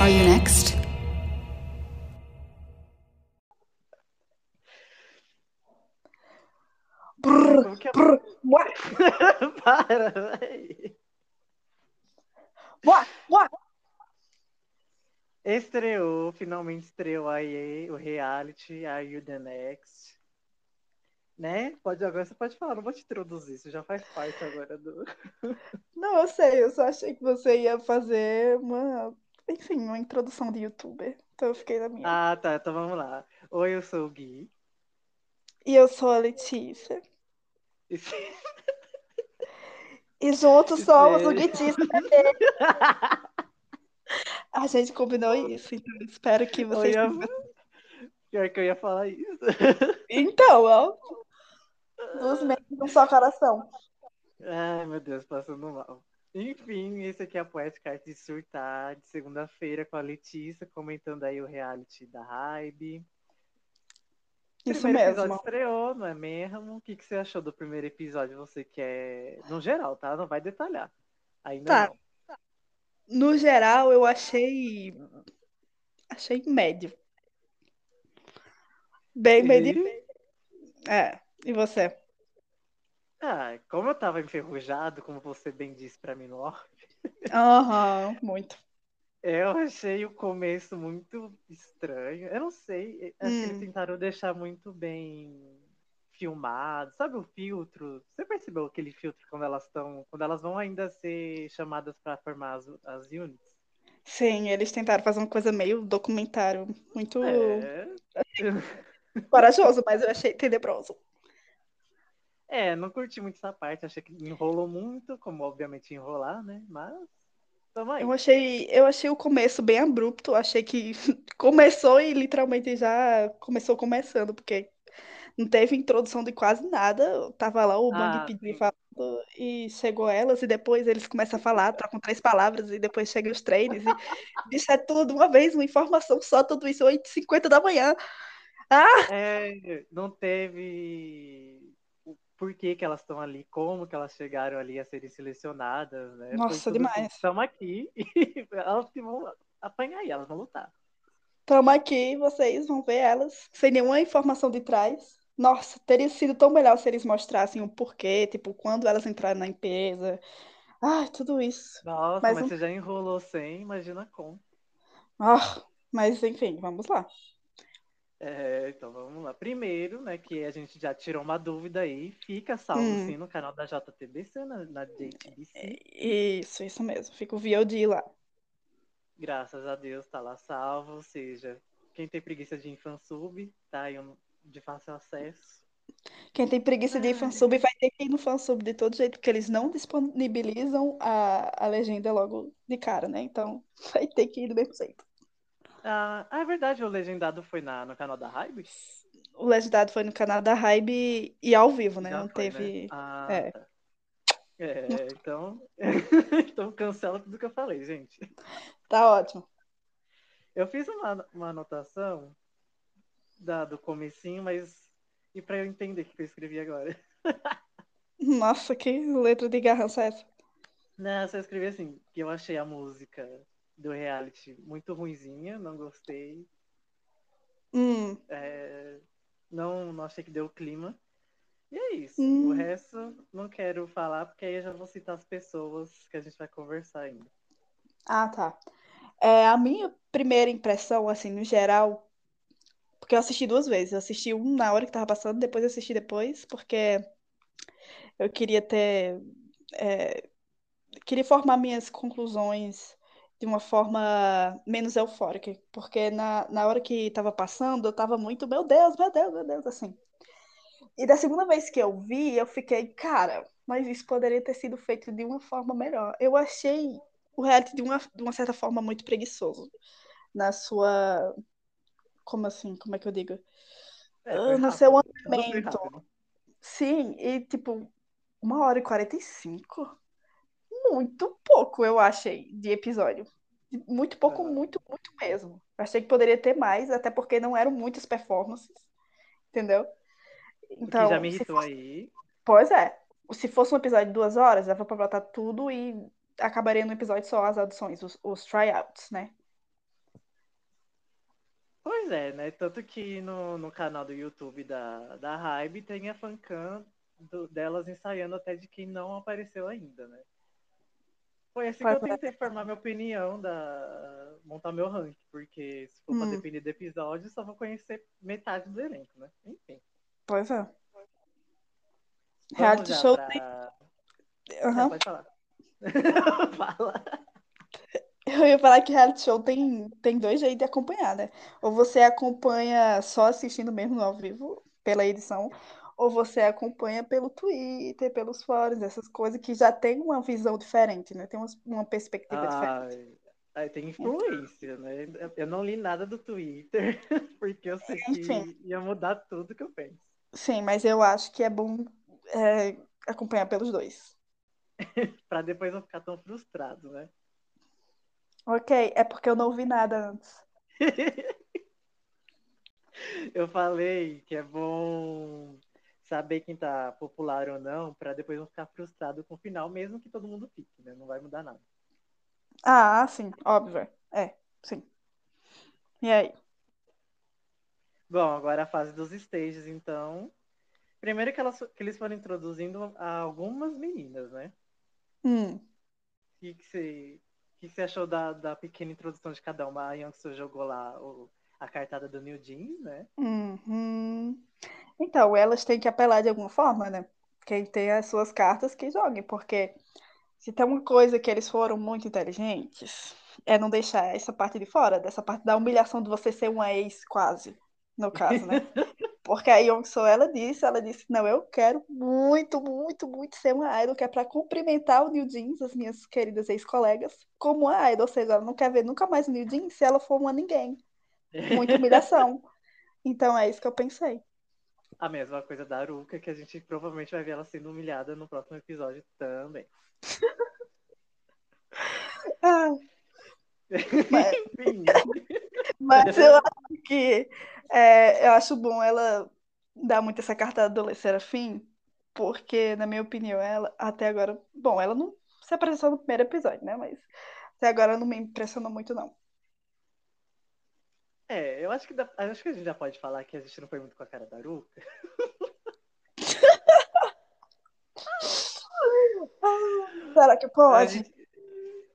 Are you next? Brrr, é? brrr, buá, Para, véi. buá. Estreou, finalmente estreou aí o reality Are You The Next? Né? Pode, agora você pode falar, não vou te introduzir, isso já faz parte agora do. Não, eu sei, eu só achei que você ia fazer uma, enfim, uma introdução de youtuber. Então eu fiquei na minha. Ah, tá, então vamos lá. Oi, eu sou o Gui. E eu sou a Letícia. E E juntos somos o. Guitícia. A gente combinou isso, então eu espero que Eu vocês. ia- Pior que eu ia falar isso. Então, ó. Dos mentes um só coração. Ai, meu Deus, passando mal. Enfim, esse aqui é a Poética Arte de Surtar, de segunda-feira, com a Letícia, comentando aí o reality da Hybe. Isso primeiro episódio mesmo. estreou, não é mesmo? O que, que você achou do primeiro episódio? Você quer. No geral, tá? Não vai detalhar. Ainda Tá. não. No geral, eu achei. Achei médio. Bem médio. E- É. E você? Ah, como eu tava enferrujado, como você bem disse pra mim no off, Aham, muito. eu achei o começo muito estranho. Eu não sei, acho que eles Hum. tentaram deixar muito bem filmado. Sabe o filtro? Você percebeu aquele filtro quando elas estão, quando elas vão ainda ser chamadas pra formar as, as units? Sim, eles tentaram fazer uma coisa meio documentário, muito É, corajoso, mas eu achei tenebroso. É, não curti muito essa parte, achei que enrolou muito, como obviamente ia enrolar, né? Mas tamo aí. Eu achei, eu achei o começo bem abrupto, achei que começou e literalmente já começou começando, porque não teve introdução de quase nada. Tava lá o Bang Ah, Pedi falando e chegou elas, e depois eles começam a falar, trocam três palavras, e depois chegam os trailers, e bicho, é tudo de uma vez, uma informação só, tudo isso 8h50 da manhã. Ah! É, não teve o porquê que elas estão ali, como que elas chegaram ali a serem selecionadas, né? Nossa, assim, demais. estamos aqui e elas que vão apanhar aí, elas vão lutar. Tamo aqui, vocês vão ver elas sem nenhuma informação de trás. Nossa, teria sido tão melhor se eles mostrassem o porquê, tipo, quando elas entraram na empresa. Ai, tudo isso. Nossa, Mas mas não- você já enrolou sem, imagina como. Ah, mas enfim, vamos lá. É, então vamos lá. Primeiro, né, que a gente já tirou uma dúvida aí, fica salvo Hum. sim no canal da JTBC, na, na JTBC. Isso, isso mesmo. Fica o VOD lá. Graças a Deus tá lá salvo, ou seja, quem tem preguiça de ir em fansub, tá aí de fácil acesso. Quem tem preguiça de ir fansub vai ter que ir no fansub de todo jeito, porque eles não disponibilizam a, a legenda logo de cara, né? Então vai ter que ir do mesmo jeito. Ah, é verdade, o legendado foi na, no canal da Hybe? O legendado foi no canal da Hybe e ao vivo, né? Já Não foi, né? teve. Ah, é. tá. É, então, então cancela tudo que eu falei, gente. Tá ótimo. Eu fiz uma, uma anotação da, do comecinho, mas e para eu entender o que eu escrevi agora? Nossa, que letra de garrança é essa? Não, só escrevi assim, que eu achei a música do reality muito ruinzinha, não gostei. Hum, É, não, não achei que deu clima. E é isso. Hum. O resto não quero falar, porque aí eu já vou citar as pessoas que a gente vai conversar ainda. Ah, tá. É, a minha primeira impressão, assim, no geral, porque eu assisti duas vezes. Eu assisti um na hora que tava passando, depois eu assisti depois, porque eu queria ter. é, queria formar minhas conclusões de uma forma menos eufórica. Porque na, na hora que tava passando, eu tava muito, meu Deus, meu Deus, meu Deus, assim. E da segunda vez que eu vi, eu fiquei, cara, mas isso poderia ter sido feito de uma forma melhor. Eu achei o reality de uma, de uma certa forma muito preguiçoso na sua. Como assim? Como é que eu digo? É, Ah, no seu andamento. Sim, e tipo, uma hora e 45? Muito pouco, eu achei, de episódio. Muito pouco, muito, muito mesmo. Achei que poderia ter mais, até porque não eram muitas performances, entendeu? Então, já me irritou fosse- aí. Pois é. Se fosse um episódio de duas horas, dava pra botar tudo e acabaria no episódio só as audições, os, os tryouts, né? Pois é, né? Tanto que no, no canal do YouTube da, da Hybe tem a fancam do, delas ensaiando até de quem não apareceu ainda, né? Foi assim que eu tentei formar minha opinião, da montar meu ranking, porque se for hum. pra depender do episódio, só vou conhecer metade do elenco, né? Enfim. Pois é. Reality show pra... tem... Uhum. pode falar. Fala. Eu ia falar que reality show tem, tem dois jeitos de acompanhar, né? Ou você acompanha só assistindo mesmo ao vivo, pela edição, ou você acompanha pelo Twitter, pelos fóruns, essas coisas que já tem uma visão diferente, né? Tem uma, uma perspectiva ah, diferente. Aí tem influência, né? Eu não li nada do Twitter, porque eu sei Enfim. que ia mudar tudo que eu penso. Sim, mas eu acho que é bom é, acompanhar pelos dois. para depois não ficar tão frustrado, né? Ok, é porque eu não ouvi nada antes. eu falei que é bom saber quem tá popular ou não, para depois não ficar frustrado com o final, mesmo que todo mundo fique, né? Não vai mudar nada. Ah, sim, óbvio. É, sim. E aí? Bom, agora a fase dos stages, então. Primeiro que, elas, que eles foram introduzindo algumas meninas, né? Hum. O que, que, você, que você achou da, da pequena introdução de cada uma? A Youngsu jogou lá o, a cartada do New Jeans, né? Uhum. Então, elas têm que apelar de alguma forma, né? Quem tem as suas cartas que jogue, porque se tem uma coisa que eles foram muito inteligentes, é não deixar essa parte de fora, dessa parte da humilhação de você ser uma ex, quase, no caso, né? Porque a Yongsoo, ela disse, ela disse, não, eu quero muito, muito, muito ser uma idol, que é para cumprimentar o New Jeans, as minhas queridas ex-colegas, como uma idol, ou seja, ela não quer ver nunca mais o New Jeans se ela for uma ninguém. Muita humilhação. Então é isso que eu pensei. A mesma coisa da Aruka, que a gente provavelmente vai ver ela sendo humilhada no próximo episódio também. ah. Mas... Mas eu acho que é, eu acho bom ela dar muito essa carta do Serafim, porque, na minha opinião, ela até agora. Bom, ela não se apresentou no primeiro episódio, né? Mas até agora não me impressionou muito, não. É, eu acho que, dá, acho que a gente já pode falar que a gente não foi muito com a cara da Aruca. Será que pode? Gente,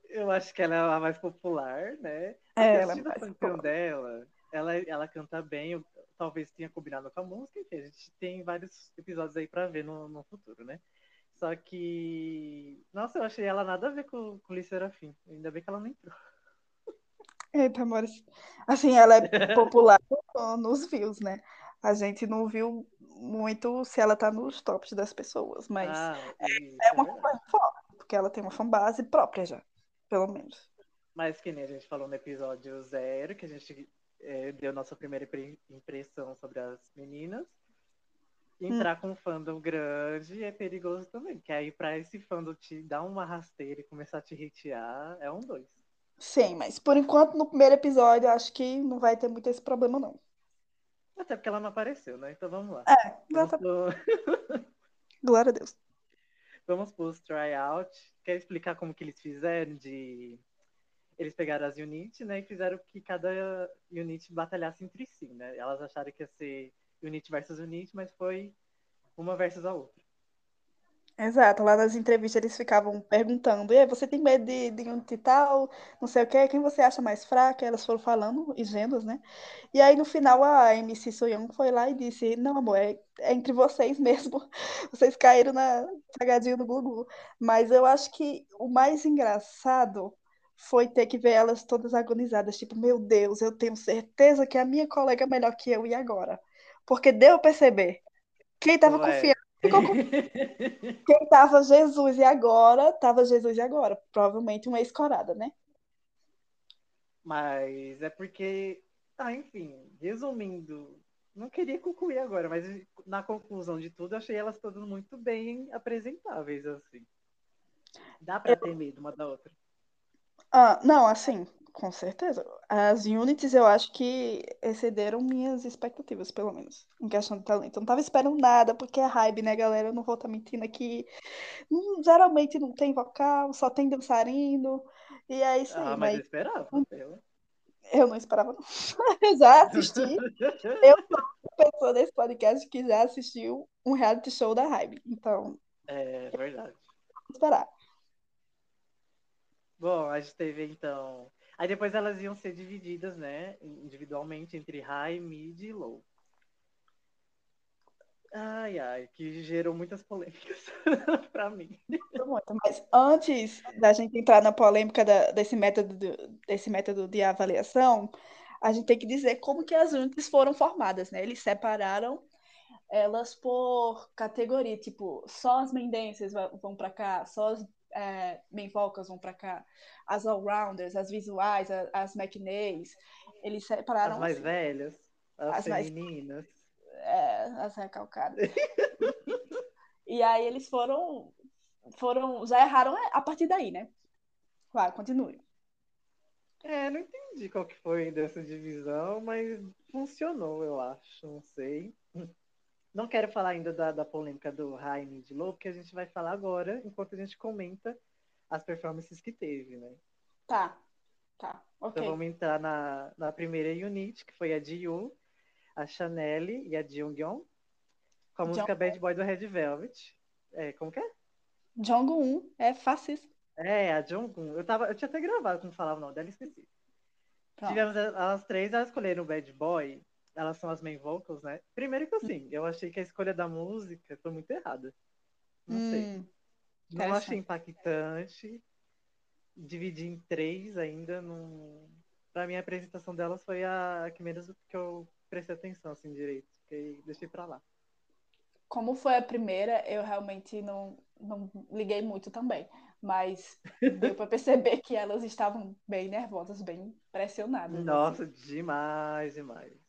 eu acho que ela é a mais popular, né? É, ela é mais popular. dela, ela, ela canta bem, talvez tenha combinado com a música, enfim, a gente tem vários episódios aí pra ver no, no futuro, né? Só que. Nossa, eu achei ela nada a ver com, com Liz Serafim. Ainda bem que ela não entrou. Eita, amores. Assim, ela é popular nos views, né? A gente não viu muito se ela tá nos tops das pessoas, mas ah, é, é, uma fanbase forte, porque ela tem uma fanbase própria já, pelo menos. Mas que nem a gente falou no episódio zero, que a gente é, deu nossa primeira impressão sobre as meninas. Entrar hum. com um fandom grande é perigoso também, que aí pra esse fandom te dar uma rasteira e começar a te hatear, é um dois. Sim, mas por enquanto no primeiro episódio acho que não vai ter muito esse problema, não. Até porque ela não apareceu, né? Então vamos lá. É, pro... Glória a Deus. Vamos pros tryout. Quer explicar como que eles fizeram de eles pegaram as units, né, e fizeram que cada unit batalhasse entre si, né? Elas acharam que ia ser unit versus unit, mas foi uma versus a outra. Exato, lá nas entrevistas eles ficavam perguntando, e aí, você tem medo de, de um tal, não sei o quê, quem você acha mais fraca? Elas foram falando, isgendas, né? E aí no final a MC Soyoung foi lá e disse, não amor, é, é entre vocês mesmo, vocês caíram na cagadinha do Gugu. Mas eu acho que o mais engraçado foi ter que ver elas todas agonizadas, tipo, meu Deus, eu tenho certeza que a minha colega é melhor que eu, e agora? Porque deu a perceber. Quem tava Ué. confiando ficou com... Quem tava Jesus e agora, tava Jesus e agora. Provavelmente uma escorada, né? Mas é porque, ah, enfim, resumindo, não queria concluir agora, mas na conclusão de tudo, achei elas todas muito bem apresentáveis, assim. Dá pra eu... ter medo uma da outra. Ah, não, assim, com certeza. As Unities eu acho que excederam minhas expectativas, pelo menos, em questão de talento. Eu não tava esperando nada, porque é hype, né, galera? Eu não vou estar mentindo aqui. Hum, geralmente não tem vocal, só tem dançarino. E é isso aí. Ah, mas, mas... eu esperava. Eu... Eu não esperava, não. Eu já assisti. Eu sou uma pessoa desse podcast que já assistiu um reality show da Hybe. Então. É verdade. Vamos esperar. Bom, a gente teve então. Aí depois elas iam ser divididas, né? Individualmente entre high, mid e low. Ai, ai, que gerou muitas polêmicas para mim. Muito, mas antes da gente entrar na polêmica da, desse, método, desse método de avaliação, a gente tem que dizer como que as unidades foram formadas, né? Eles separaram elas por categoria, tipo, só as mendências vão para cá, só as é, main vocals vão para cá, as all-rounders, as visuais, as, as eles separaram... As mais assim, velhas, as, as femininas. Mais é, as recalcadas. e aí eles foram, foram, já erraram a partir daí, né? Vai, continue. É, não entendi qual que foi dessa divisão, mas funcionou, eu acho, não sei. Não quero falar ainda da, da polêmica do High Mid Low, porque a gente vai falar agora, enquanto a gente comenta as performances que teve, né? Tá, tá, ok. Então vamos entrar na, na primeira unit, que foi a Jiu, a Chanel e a Jungyeon, com a música John... Bad Boy do Red Velvet. É, como que é? Jong-un, é fascista. É, a Jong-un. Eu, tava, eu tinha até gravado como falava o nome dela, esqueci. Pronto. Tivemos as três, elas escolheram o Bad Boy. Elas são as main vocals, né? Primeiro que assim, eu achei que a escolha da música foi muito errada. Não hum, sei. Não achei impactante. Dividir em três ainda. Não... Pra mim, a apresentação delas foi a que menos que eu prestei atenção assim direito. Fiquei, deixei pra lá. Como foi a primeira, eu realmente não, não liguei muito também. Mas deu para perceber que elas estavam bem nervosas, bem pressionadas. Assim. Nossa, assim. demais, demais.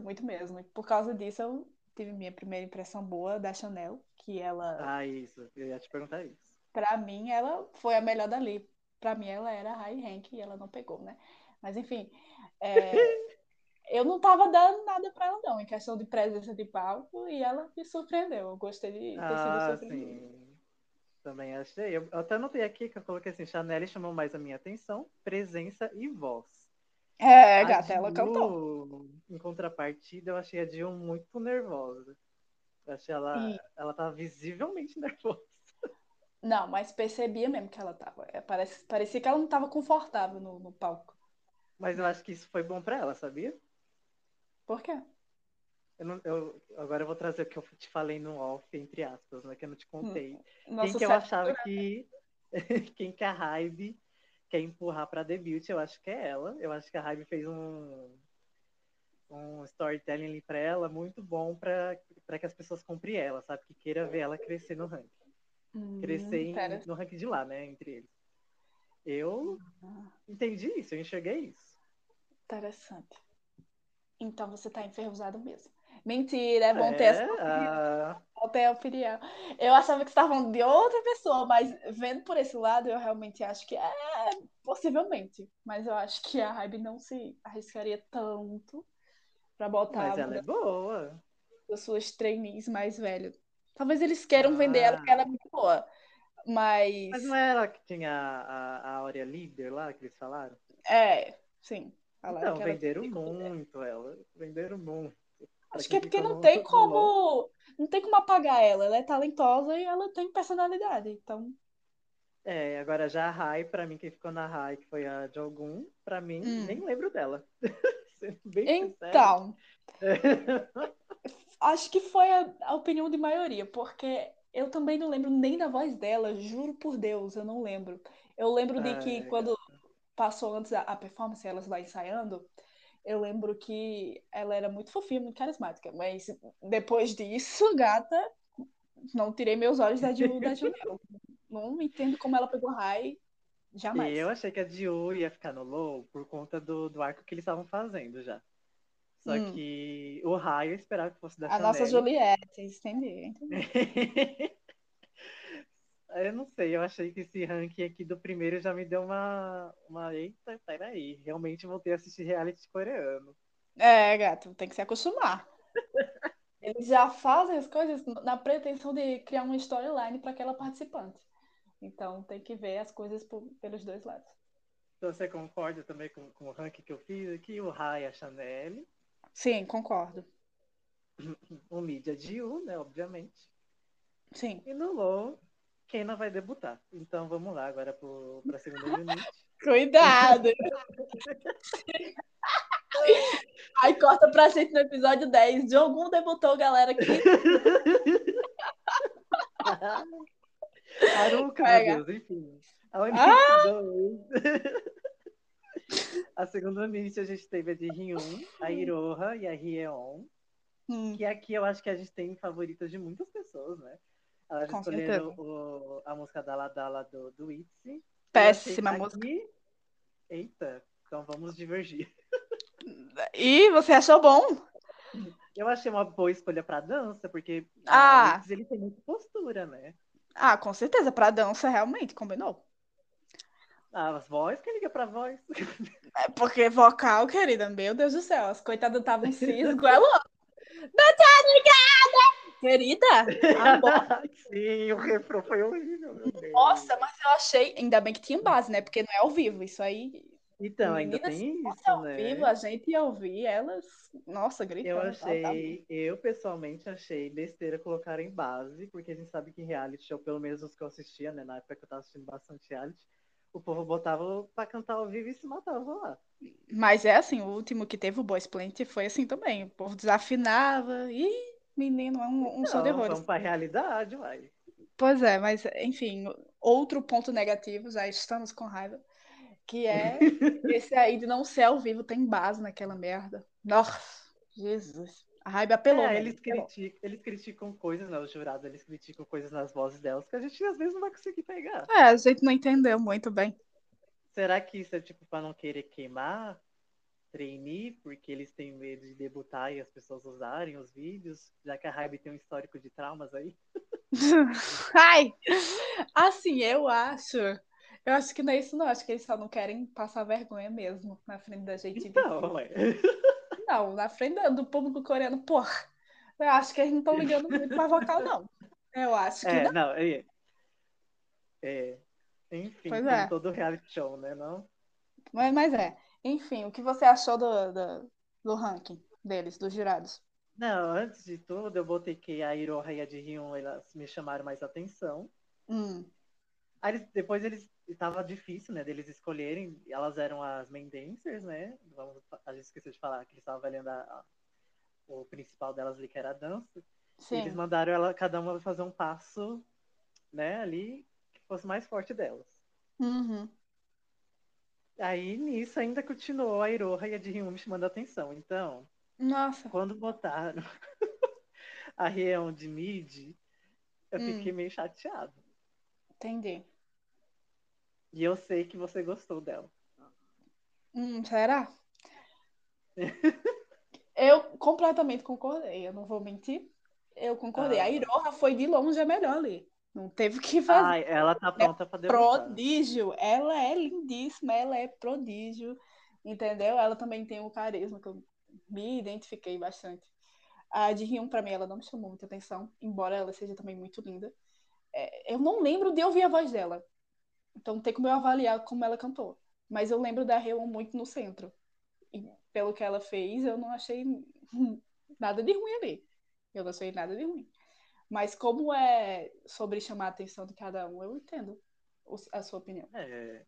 Muito mesmo. E por causa disso, eu tive minha primeira impressão boa da Chanel, que ela. Ah, isso. Eu ia te perguntar isso. Pra mim, ela foi a melhor dali. Pra mim, ela era high rank e ela não pegou, né? Mas enfim. É... eu não tava dando nada para ela, não, em questão de presença de palco, e ela me surpreendeu. Eu gostei de ter ah, sido surpreendida. Sim. Também achei. Eu, até notei aqui que eu coloquei assim: Chanel chamou mais a minha atenção, presença e voz. É, a gata, ela cantou. Em contrapartida, eu achei a Jill muito nervosa. Eu achei ela. E... Ela tava visivelmente nervosa. Não, mas percebia mesmo que ela tava. É, parece, parecia que ela não tava confortável no, no palco. Mas eu acho que isso foi bom para ela, sabia? Por quê? Eu não, eu, agora eu vou trazer o que eu te falei no off, entre aspas, né? Que eu não te contei. Hum, quem que eu achava que. quem que a Hybe quer empurrar pra debut, eu acho que é ela. Eu acho que a Hybe fez um, um storytelling ali pra ela muito bom pra, pra que as pessoas comprem ela, sabe? Que queira ver ela crescer no ranking. Hum, crescer em, no ranking de lá, né? Entre eles. Eu ah. entendi isso, eu enxerguei isso. Interessante. Então você tá enferrujado mesmo. Mentira, é bom ter essa opinião. Uh... ter a opinião. Eu achava que você estava falando de outra pessoa, mas vendo por esse lado, eu realmente acho que é possivelmente. Mas eu acho que a Hybe não se arriscaria tanto para botar. Mas ela é boa. As suas trainees mais velhos. Talvez eles queiram ah. vender ela porque ela é muito boa. Mas. Mas não é ela que tinha a, a, líder lá que eles falaram? É, sim. Então, venderam muito ela. Venderam muito. Acho que é porque não tem como. Não tem como apagar ela. Ela é talentosa e ela tem personalidade. Então. É, agora já a Rai, pra mim, quem ficou na Rai, que foi a Jogun, pra mim, hum. nem lembro dela. então. acho que foi a, a opinião de maioria, porque eu também não lembro nem da voz dela, juro por Deus, eu não lembro. Eu lembro de que quando passou antes a, a performance, elas lá ensaiando, eu lembro que ela era muito fofinha, muito carismática, mas depois disso, gata, não tirei meus olhos da Jiu da Jiu, não. entendo como ela pegou high, jamais. Eu achei que a Jiu ia ficar no low por conta do, do arco que eles estavam fazendo já. Só hum. que o high eu esperava que fosse da a Chanel. A nossa Juliette, entendi. entendi. Eu não sei, eu achei que esse ranking aqui do primeiro já me deu uma. uma Eita, peraí. Realmente voltei a assistir reality coreano. É, gato, tem que se acostumar. Eles já fazem as coisas na pretensão de criar uma storyline para aquela participante. Então tem que ver as coisas por, pelos dois lados. Então você concorda também com, com o ranking que eu fiz aqui? O Rai, a Chanel. Sim, concordo. O Mídia Diu, né? Obviamente. Sim. E no Low, Keina vai debutar. Então vamos lá agora para a segunda unit. Cuidado! Aí corta pra gente no episódio 10. De algum debutou, galera, aqui. Aruca, meu Deus, enfim. A ah! A segunda Unit a gente teve a de Ryun, a Iroha e a Rieon. Hum. Que aqui eu acho que a gente tem favoritas de muitas pessoas, né? Elas Com escolheram o, a música Dala Dala do, do Itzy. Péssima música. Eita, então vamos divergir. E você achou bom? Eu achei uma boa escolha para dança, porque ah. Itzy, ele tem muita postura, né? Ah, com certeza, para dança realmente combinou. Ah, as vozes, quem liga pra voz? É porque vocal, querida, meu Deus do céu, as coitadas estavam cisco, ela. Não tá ligada! Querida. Sim, o refrão foi horrível, meu Deus. Nossa, mas eu achei, ainda bem que tinha base, né? Porque não é ao vivo, isso aí. Então, ainda tem isso, ao né? vivo, a gente ia ouvir elas, nossa, gritando. Eu achei, eu pessoalmente achei besteira colocar em base, porque a gente sabe que reality show, pelo menos os que eu assistia, né? Na época que eu tava assistindo bastante reality, o povo botava pra cantar ao vivo e se matava lá. Mas é assim, o último que teve o Boys Plant foi assim também. O povo desafinava. e menino, é um, um show de horrores. Vamos pra realidade, vai. Pois é, mas enfim, outro ponto negativo, já estamos com raiva, que é esse aí de não ser ao vivo, tem base naquela merda. Nossa, Jesus. A raiva apelou. É, eles, criticam, eles criticam coisas, né? Os jurados, eles criticam coisas nas vozes delas que a gente às vezes não vai conseguir pegar. É, a gente não entendeu muito bem. Será que isso é tipo para não querer queimar trainee, porque eles têm medo de debutar e as pessoas usarem os vídeos, já que a Hybe tem um histórico de traumas aí? Ai! Assim, eu acho. Eu acho que não é isso, não. Acho que eles só não querem passar vergonha mesmo na frente da gente. Então, ué. Não, na frente do público coreano, porra. Eu acho que eles não estão ligando muito pra vocal, não. Eu acho que. É, não, não é, é. Enfim, pois é. todo reality show, né? Não? Mas, mas é. Enfim, o que você achou do, do, do ranking deles, dos jurados? Não, antes de tudo, eu botei que a Iroha e a de Hyun, elas me chamaram mais atenção. Hum. Aí depois eles estava difícil, né, deles escolherem. Elas eram as main dancers, né? Vamos, a gente esqueceu de falar que eles estavam avaliando a, a, o principal delas ali, que era a dança. Sim. eles mandaram ela, cada uma fazer um passo, né, ali, que fosse mais forte delas. Uhum. Aí nisso ainda continuou a Iroha e a me chamando a atenção. Então, Nossa. quando botaram a Rion de mid, eu hum. fiquei meio chateado. Entendi. E eu sei que você gostou dela. Hum, será? eu completamente concordei, eu não vou mentir. Eu concordei. Ah. A Iroha foi de longe a melhor ali. Não teve o que fazer. Ai, ela tá pronta é para debutar. Prodígio. Ela é lindíssima, ela é prodígio. Entendeu? Ela também tem o carisma que eu me identifiquei bastante. A de Ryun, pra mim, ela não me chamou muita atenção, embora ela seja também muito linda. É, eu não lembro de ouvir a voz dela. Então tem como eu avaliar como ela cantou. Mas eu lembro da Reon muito no centro. E pelo que ela fez, eu não achei nada de ruim ali. Eu não achei nada de ruim. Mas como é sobre chamar a atenção de cada um, eu entendo a sua opinião. É.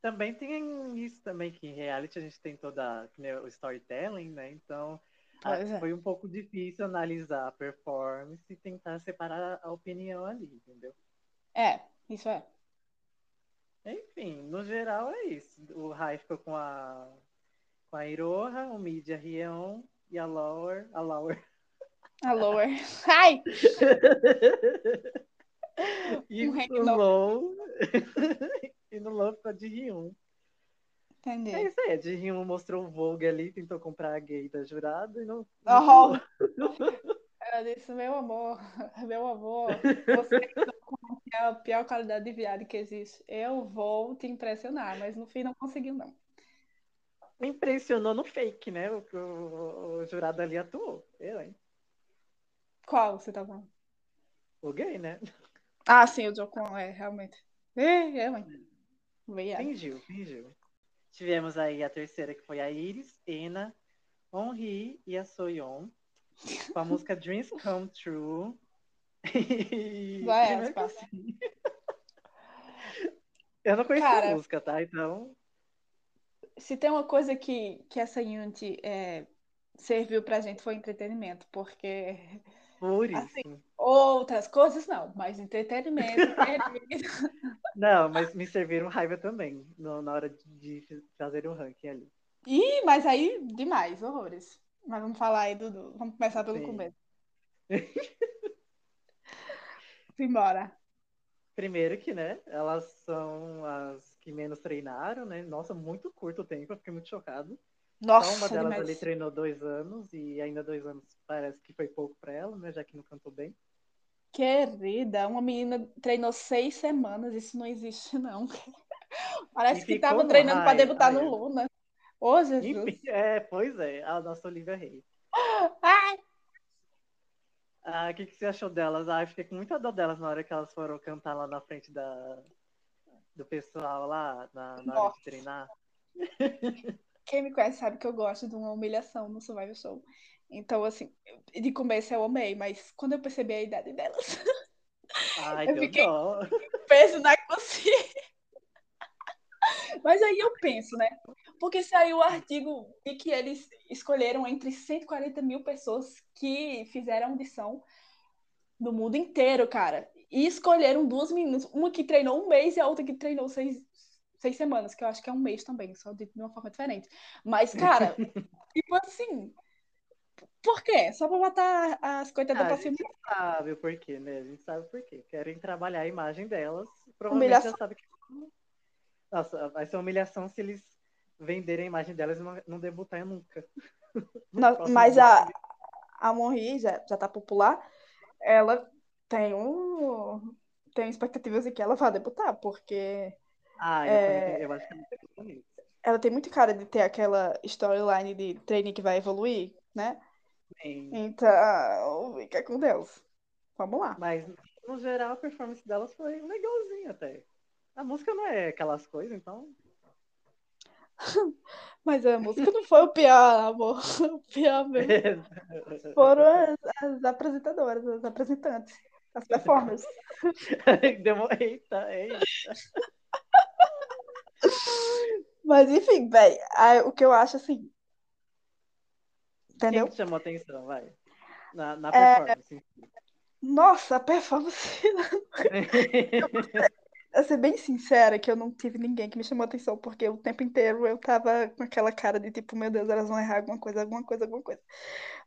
Também tem isso também, que em reality a gente tem toda o storytelling, né? Então a, é. foi um pouco difícil analisar a performance e tentar separar a opinião ali, entendeu? É, isso é. Enfim, no geral é isso. O Rai ficou com a com a Iroha, o Mid a Rieon e a Lower. A Lower. A Lower. Ai! e um no Low. e no Low ficou de Ryun. Entendi. É isso aí, de Ryun mostrou o Vogue ali, tentou comprar a gay da jurada e não. Oh. Ela disse, meu amor, meu amor, você é a pior qualidade de viado que existe. Eu vou te impressionar, mas no fim não conseguiu, não. Impressionou no fake, né? O o, o, jurado ali atuou. Eu, hein? Qual você tá falando? O gay, né? Ah, sim, o Jocon, é, realmente. É, é, mãe. Obrigada. Fingiu, fingiu. Tivemos aí a terceira, que foi a Iris, Ena, Henri e a Soyeon, com a música Dreams Come True. Vai, assim, Eu não conhecia Cara, a música, tá? Então, se tem uma coisa que, que essa Unity é, serviu pra gente foi entretenimento, porque por isso. Assim. outras coisas não, mas entretenimento. Não, mas me serviram raiva também no- na hora de, de fazer o ranking ali. Ih, mas aí demais, horrores. Mas vamos falar aí do, do- vamos começar pelo Sim. começo. Simbora. Primeiro que, né, elas são as que menos treinaram, né? Nossa, muito curto o tempo, eu fiquei muito chocado. Nossa, Só uma delas demais. ali treinou dois anos e ainda dois anos parece que foi pouco pra ela, né? Já que não cantou bem. Querida, uma menina treinou seis semanas, isso não existe, não. Parece E que ficou tava no treinando para debutar no ai, Luna. Ô, Jesus. Enfim, é, pois é, a nossa Olivia Rey. Ai, Ah, o que, que você achou delas? Ah, eu fiquei com muita dó delas na hora que elas foram cantar lá na frente da, do pessoal lá, na, na hora de treinar. quem me conhece sabe que eu gosto de uma humilhação no Survival Show. Então, assim, de começo eu amei, mas quando eu percebi a idade delas, Ai, Eu fiquei- dó. peso na consciência. Mas aí eu penso, né? Porque saiu o artigo de que eles escolheram entre 140 mil pessoas que fizeram audição no mundo inteiro, cara. E escolheram duas meninas, uma que treinou um mês e a outra que treinou seis, seis semanas, que eu acho que é um mês também, só de, de uma forma diferente. Mas, cara, tipo assim. Por quê? Só pra botar as coitadas Ah, pra a cima. gente sabe o porquê, né? A gente sabe o porquê. Querem trabalhar a imagem delas. Provavelmente já Humilhação. sabe que. Nossa, vai ser uma humilhação se eles venderem a imagem delas e não, não debutarem nunca. Não, mas a, a Monri já, já tá popular, ela tem um tem expectativas de que ela vá debutar, porque Ah, eu, é- também eu acho que é muito bonito. ela tem muito cara de ter aquela storyline de treino que vai evoluir, né? Sim. Então, fica com Deus. Vamos lá. Mas, no geral, a performance delas foi legalzinha até. A música não é aquelas coisas, então. Mas a música não foi o pior, amor. O pior mesmo foram as, as apresentadoras, as apresentantes, as performers. Demo... Eita, eita. Mas enfim, velho, o que eu acho assim, Quem entendeu? que chamou atenção, vai? Na, na É. performance. Nossa, a performance Eu ser bem sincera que eu não tive ninguém que me chamou atenção, porque o tempo inteiro eu tava com aquela cara de tipo, meu Deus, elas vão errar alguma coisa, alguma coisa, alguma coisa.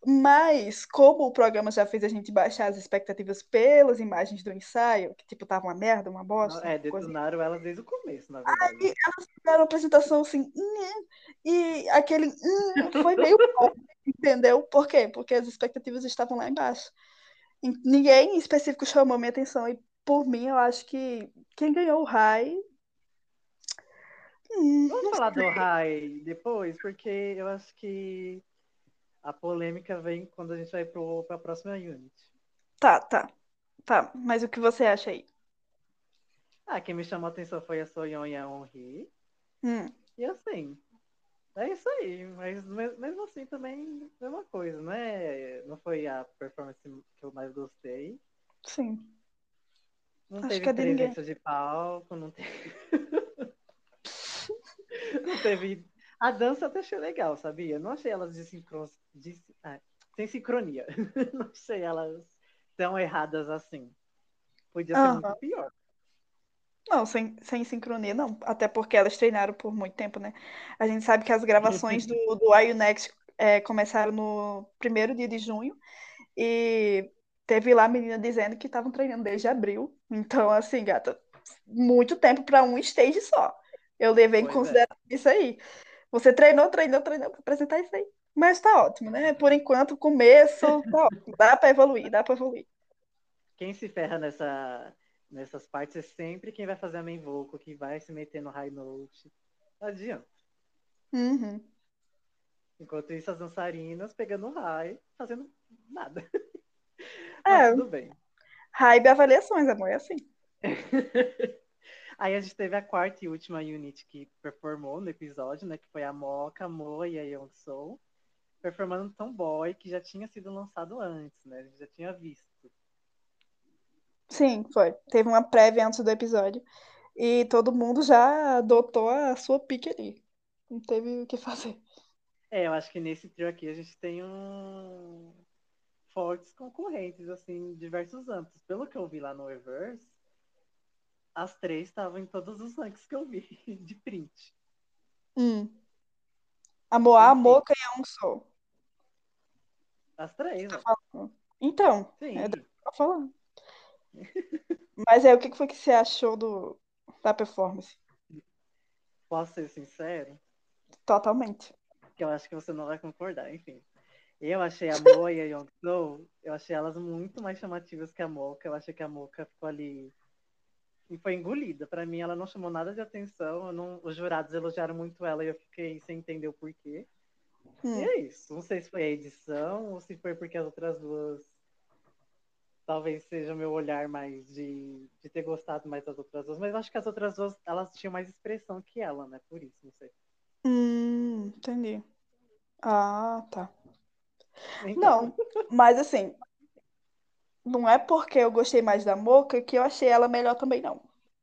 Mas, como o programa já fez a gente baixar as expectativas pelas imagens do ensaio, que tipo, tava uma merda, uma bosta, é, uma coisa. detonaram elas desde o começo, na verdade. Fizeram uma apresentação assim, "Nhê", e aquele "Nhê" foi meio bom, entendeu? Por quê? Porque as expectativas estavam lá embaixo. Ninguém em específico chamou minha atenção, e por mim, eu acho que quem ganhou o Rai. Hum, Vamos falar do Rai depois, porque eu acho que a polêmica vem quando a gente vai para a próxima unit. Tá, tá. Tá, mas o que você acha aí? Ah, quem me chamou a atenção foi a Soyeon e a Honri. Hum, E assim, é isso aí. Mas me- mesmo assim também é uma coisa, né? Não foi a performance que eu mais gostei. sim. Não Acho teve presença de palco, não teve. não teve. A dança até achei legal, sabia? Não achei elas desincron... de... ah, sem sincronia. Não achei elas tão erradas assim. Podia ser muito pior. Não, sem, sem sincronia, não. Até porque elas treinaram por muito tempo, né? A gente sabe que as gravações do, do IU Next é, começaram no primeiro dia de junho e teve lá a menina dizendo que estavam treinando desde abril. Então, assim, gata, muito tempo para um stage só. Eu levei em Pois é. consideração isso aí. Você treinou, treinou, treinou para apresentar isso aí. Mas tá ótimo, né? Por enquanto, começo tá ótimo. Dá para evoluir, dá para evoluir. Quem se ferra nessa, nessas partes é sempre quem vai fazer a main vocal, que vai se meter no high note. Não adianta. Uhum. Enquanto isso, as dançarinas pegando high, fazendo nada. É. Mas tudo bem. Raiva e avaliações, amor, é assim. Aí a gente teve a quarta e última unit que performou no episódio, né? Que foi a Mocha, a Moa e a Young Soul. Performando Tomboy, que já tinha sido lançado antes, né? A gente já tinha visto. Sim, foi. Teve uma prévia antes do episódio. E todo mundo já adotou a sua pique ali. Não teve o que fazer. É, eu acho que nesse trio aqui a gente tem um fortes concorrentes, assim, em diversos âmbitos. Pelo que eu vi lá no Reverse, as três estavam em todos os ranks que eu vi de print. Hum. A Moá, a. Moca e a Um Sol. As três, né? Então, Sim. é tô falando. Mas aí, o que que foi que você achou do, da performance? Posso ser sincero? Totalmente. Que eu acho que você não vai concordar, enfim. Eu achei a Moa e a Young eu achei elas muito mais chamativas que a Mocha. Eu achei que a Mocha ficou ali e foi engolida. Pra mim, ela não chamou nada de atenção. não- Os jurados elogiaram muito ela e eu fiquei sem entender o porquê. Hum. E é isso. Não sei se foi a edição ou se foi porque as outras duas. Talvez seja o meu olhar mais de, de ter gostado mais das outras duas. Mas eu acho que as outras duas, elas tinham mais expressão que ela, né? Por isso, não sei. Hum, entendi. Ah, tá. Então, Não, mas assim, não é porque eu gostei mais da Moca que eu achei ela melhor também, não.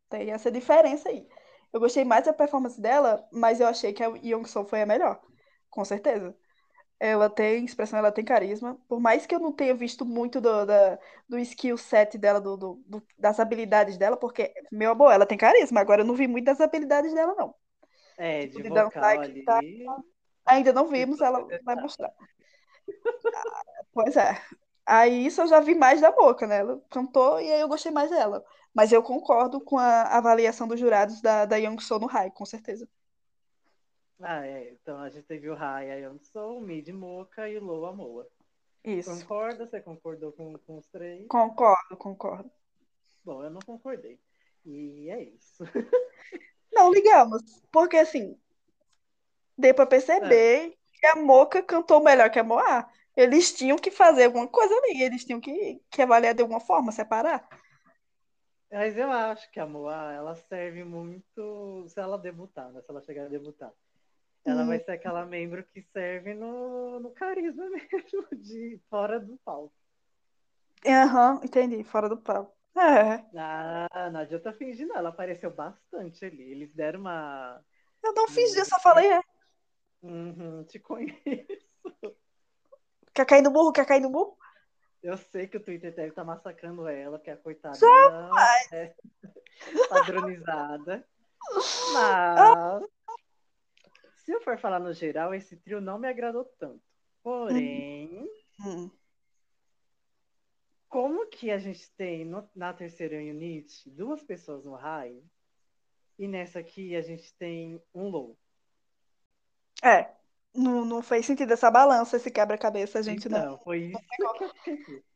Tem essa diferença aí. Eu gostei mais da performance dela, mas eu achei que a Young Soul foi a melhor. Com certeza. Ela tem expressão, ela tem carisma. Por mais que eu não tenha visto muito do, da, do skill set dela, do, do- das habilidades dela, porque, meu amor, ela tem carisma. Agora eu não vi muito das habilidades dela, não. é, Tipo, de de dançar vocal e ali. cantar. Ainda não vimos, ela vai mostrar. Pois é. Aí isso eu já vi mais da Boca, né? Ela cantou e aí eu gostei mais dela. Mas eu concordo com a avaliação dos jurados da, da Young Soul no High, com certeza. Ah, é. Então a gente teve o High, a Young Soul, Mid Mocha e Low a Moa. Isso. Concorda? Você concordou com, com os três? Concordo, concordo. Bom, eu não concordei. E é isso. Não ligamos, porque assim, deu pra perceber que a Moca cantou melhor que a Moá. Eles tinham que fazer alguma coisa ali, eles tinham que, que avaliar de alguma forma, separar. Mas eu acho que a Moa, ela serve muito se ela debutar, né? Se ela chegar a debutar. Ela Hum. vai ser aquela membro que serve no, no carisma mesmo, de fora do palco. Aham, entendi, fora do palco. É, Ah, não adianta fingir, não. Ela apareceu bastante ali. Eles deram uma. eu não fiz isso, só falei, é. Uhum, te conheço. Quer cair no burro? Quer cair no burro? Eu sei que o Twitter deve estar massacrando ela, que a coitada não é padronizada. Mas, se eu for falar no geral, esse trio não me agradou tanto. Porém, Hum. como que a gente tem no- na terceira unit duas pessoas no high e nessa aqui a gente tem um low? É, não, não fez sentido essa balança, esse quebra-cabeça, gente não. Então, foi isso que eu fiquei puto.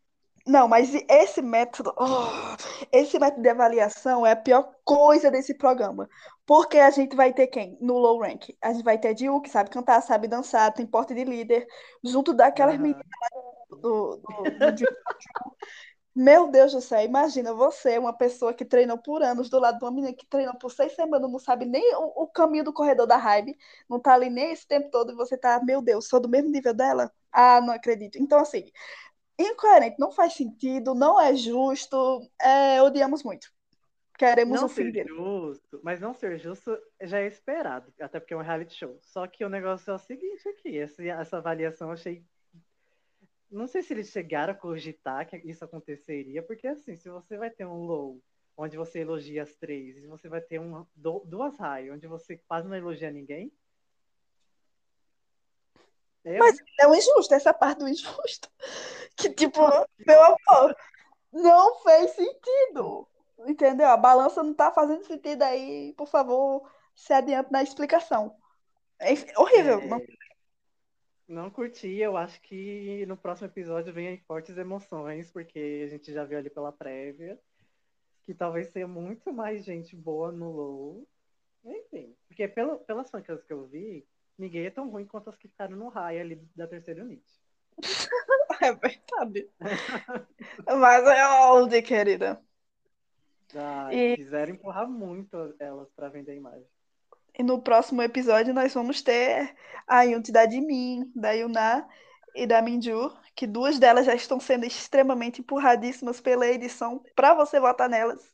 Não, mas esse método, oh, esse método de avaliação é a pior coisa desse programa. Porque a gente vai ter quem? No low rank. A gente vai ter a Jiu, que sabe cantar, sabe dançar, tem porte de líder, junto daquelas Aham. meninas do, do, do Jiu. Meu Deus do céu, imagina você, uma pessoa que treinou por anos, do lado de uma menina que treinou por seis semanas, não sabe nem o, o caminho do corredor da raiva, não tá ali nem esse tempo todo, e você tá, meu Deus, sou do mesmo nível dela? Ah, não acredito. Então, assim, incoerente, não faz sentido, não é justo, é, odiamos muito. Queremos Não o fim ser dele. justo, mas não ser justo já é esperado, até porque é um reality show. Só que o negócio é o seguinte aqui, essa, essa avaliação eu achei. Não sei se eles chegaram a cogitar que isso aconteceria, porque assim, se você vai ter um low onde você elogia as três, e você vai ter uma, du- duas high onde você quase não elogia ninguém. Eu, Mas é um injusto, essa parte do injusto. Que, tipo, meu amor, não fez sentido. Entendeu? A balança não tá fazendo sentido aí, por favor, se adiante na explicação. É horrível. É, não- Não curti, eu acho que no próximo episódio vem aí fortes emoções, porque a gente já viu ali pela prévia que talvez tenha muito mais gente boa no low. Enfim, porque pelo, pelas fancas que eu vi, ninguém é tão ruim quanto as que ficaram no high ali da terceira unit. É verdade. Mas é old, querida. Ai, E, quiseram empurrar muito elas para vender a imagem. E no próximo episódio nós vamos ter a Yunti da Jimin, da Yuna e da Minju, que duas delas já estão sendo extremamente empurradíssimas pela edição para você votar nelas.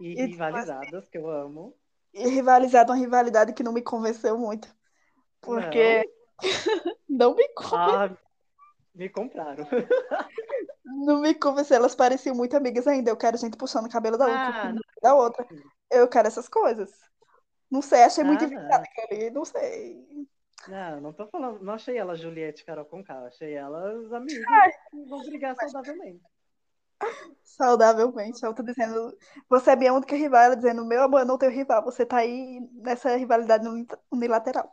E, E- rivalizadas, que eu amo. E rivalizado uma rivalidade que não me convenceu muito. Porque não, me convenceu. Ah, me compraram. Não me convenceu, elas pareciam muito amigas ainda. Eu quero gente puxando o cabelo da outra, Ah, da outra. Eu quero essas coisas. Não sei, achei muito Ah, inventado aquele, não sei. Não, não tô falando, não achei ela Juliette Carol Conká, achei elas amigas que vão brigar saudavelmente. Saudavelmente. A outra dizendo, você é minha única rival. Ela dizendo, meu amor, eu não tenho rival. Você tá aí nessa rivalidade uni- unilateral.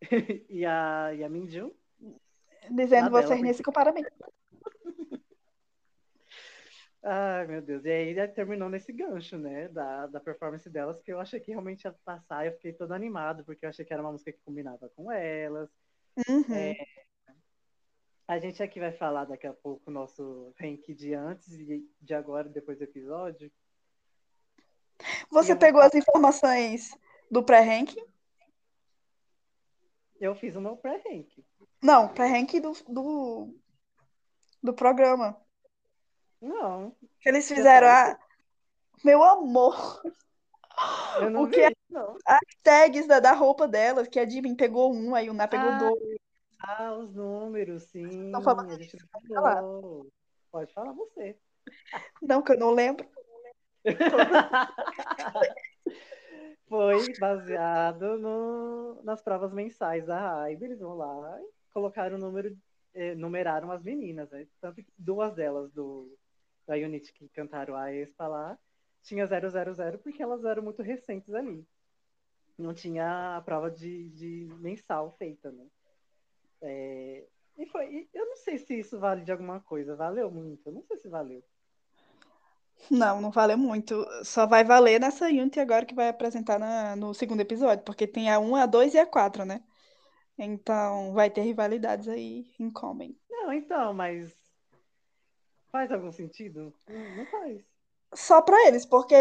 e a, e a Minjun? Dizendo, vocês nem se comparam a mim. Ai, meu Deus. E aí terminou nesse gancho, né? Da, da performance delas, que eu achei que realmente ia passar. Eu fiquei todo animado, porque eu achei que era uma música que combinava com elas. Uhum. É, A gente aqui vai falar daqui a pouco o nosso rank de antes e de agora, depois do episódio. Você eu pegou as informações do pré-ranking? Eu fiz o meu pré-rank. Não, pré-ranking do, do, do programa. Não, Que eles fizeram a. Meu amor! eu não O vi, que é? não. Tags da, da roupa dela, que a Jimin pegou um, aí o Na pegou Ah, dois. Ah, os números, sim. Estão falando A gente não falar. Pode falar você. Não, que eu não lembro. Foi baseado no, nas provas mensais da Hybe. Eles vão lá e colocaram o número, eh, numeraram as meninas, né? Tanto que duas delas do, da Unity que cantaram a Expa lá, tinha 000 porque elas eram muito recentes ali. Não tinha a prova de, de mensal feita, né? É, e foi, e eu não sei se isso vale de alguma coisa. Valeu muito? Eu não sei se valeu. Não, não valeu muito. Só vai valer nessa Unity agora que vai apresentar na- no segundo episódio, porque tem a 1, a 2 e a 4, né? Então vai ter rivalidades aí em comem. Não, então, mas faz algum sentido? Não, faz. Só pra eles, porque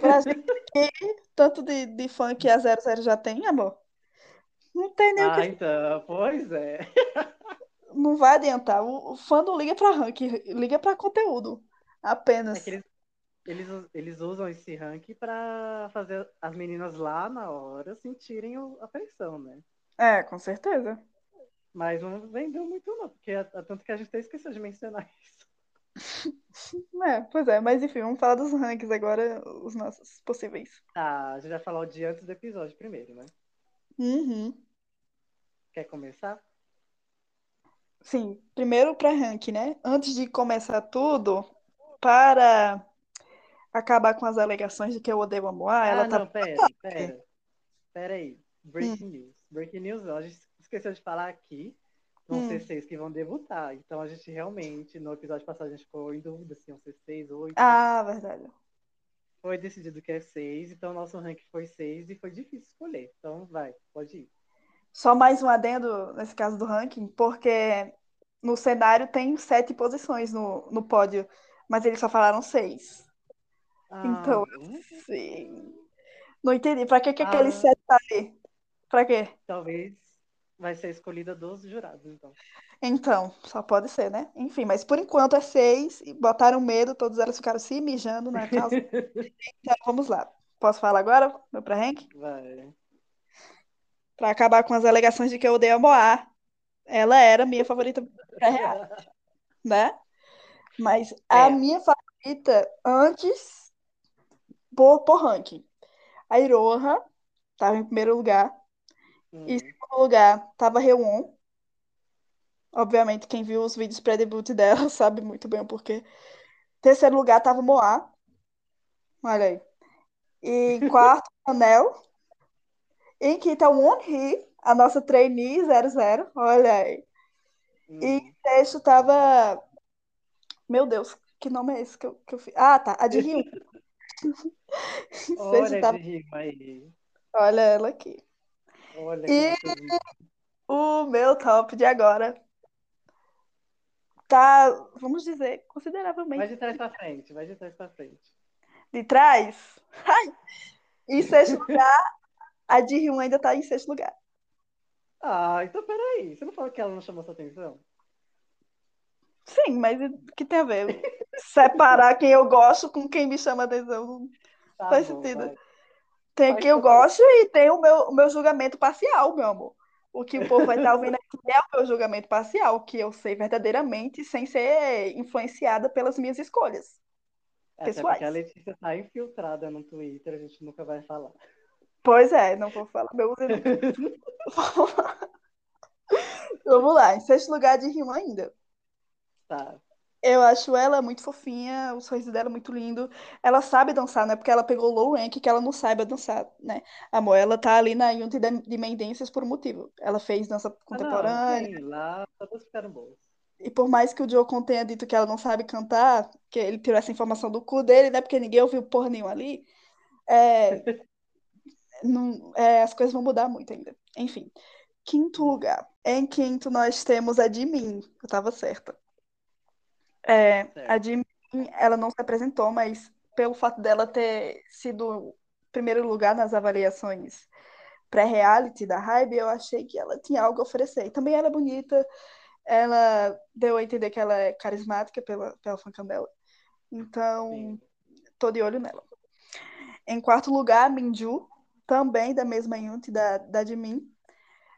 pra gente aqui, tanto de, de fã que a 00 já tem, amor, não tem nem o que Ah, então, pois é. não vai adiantar. O, o fã não liga pra ranking, liga pra conteúdo. Apenas. É que eles, eles, eles usam esse ranking pra fazer as meninas lá na hora sentirem a pressão, né? É, com certeza. Mas não vendeu muito, não, porque é- é tanto que a gente até esqueceu de mencionar isso. É, pois é, mas enfim, vamos falar dos rankings agora, os nossos possíveis. Tá, a gente vai falar o dia antes do episódio primeiro, né? Uhum. Quer começar? Sim, primeiro para ranking, né? Antes de começar tudo, para acabar com as alegações de que eu odeio a Moá, ela ah, tá. não, pera, pera. Pera aí. Breaking news. Breaking news, a gente esqueceu de falar aqui. Vão Hum. ser seis que vão debutar. Então a gente realmente, no episódio passado, a gente ficou em dúvida se iam ser seis, oito. Ah, verdade. Foi decidido que é seis, então nosso ranking foi seis e foi difícil escolher. Então vai, pode ir. Só mais um adendo nesse caso do ranking, porque no cenário tem sete posições no, no pódio, mas eles só falaram seis. Ah, Então, Sim. Não entendi. Pra que, que aquele Ah. sete tá ali? Pra quê? talvez vai ser escolhida dos jurados, então. Então, só pode ser, né? Enfim, mas por enquanto é seis e botaram medo, todas elas ficaram se mijando na calça. Então, vamos lá. Posso falar agora, meu pré-rank? Vai. Pra acabar com as alegações de que eu odeio a Moá. Ela era minha favorita pré-real, né? Mas a É. minha favorita antes, por, por ranking. A Iroha tava em primeiro lugar. Hum, Em segundo lugar, tava Rewon. Obviamente, quem viu os vídeos pré-debut dela sabe muito bem o porquê. Terceiro lugar, tava Moá. Olha aí. E em quarto, Anel. Em quinto, a Wonhee, a nossa trainee 00. Olha aí. hum. E em sexto, tava. Meu Deus, que nome é esse que eu, que eu fiz? Ah, tá. A de sexto, Olha tava. de rima aí. Olha ela aqui. Olha E o meu top de agora tá, vamos dizer, Vai consideravelmente de trás pra frente, vai de trás pra frente. de trás. Ai. Em sexto lugar, a de Hyun ainda tá em sexto lugar. Ah, então peraí. Você não falou que ela não chamou sua atenção? Sim, mas o que tem a ver? Separar quem eu gosto com quem me chama atenção Tá faz bom, sentido. vai. Tem quem eu gosto e tem o meu, o meu julgamento parcial, meu amor. O que o povo vai estar ouvindo aqui é o meu julgamento parcial, que eu sei verdadeiramente sem ser influenciada pelas minhas escolhas. Até pessoais. porque a Letícia tá infiltrada no Twitter, a gente nunca vai falar. Pois é, não vou falar meu uso Vamos lá, em sexto lugar de Ryuan ainda. Tá. Eu acho ela muito fofinha, o sorriso dela é muito lindo. Ela sabe dançar, não é porque ela pegou low rank que ela não saiba dançar, né? Amor, ela tá ali na Unity de Mendências por um motivo. Ela fez dança Ah, não, contemporânea. lá todas ficaram boas. E por mais que o Jocon tenha dito que ela não sabe cantar, que ele tirou essa informação do cu dele, né? Porque ninguém ouviu porra nenhuma ali. é, não- é, as coisas vão mudar muito ainda. Enfim. Quinto lugar. Em quinto, nós temos a Jimin. Eu tava certa. É, a. Jimin, ela não se apresentou, mas pelo fato dela ter sido primeiro lugar nas avaliações pré-reality da Hybe, eu achei que ela tinha algo a oferecer. E também ela é bonita, ela deu a entender que ela é carismática pela, pela fancam dela. Então, Sim. tô de olho nela. Em quarto lugar, Minju, também da mesma unit da, da Jimin.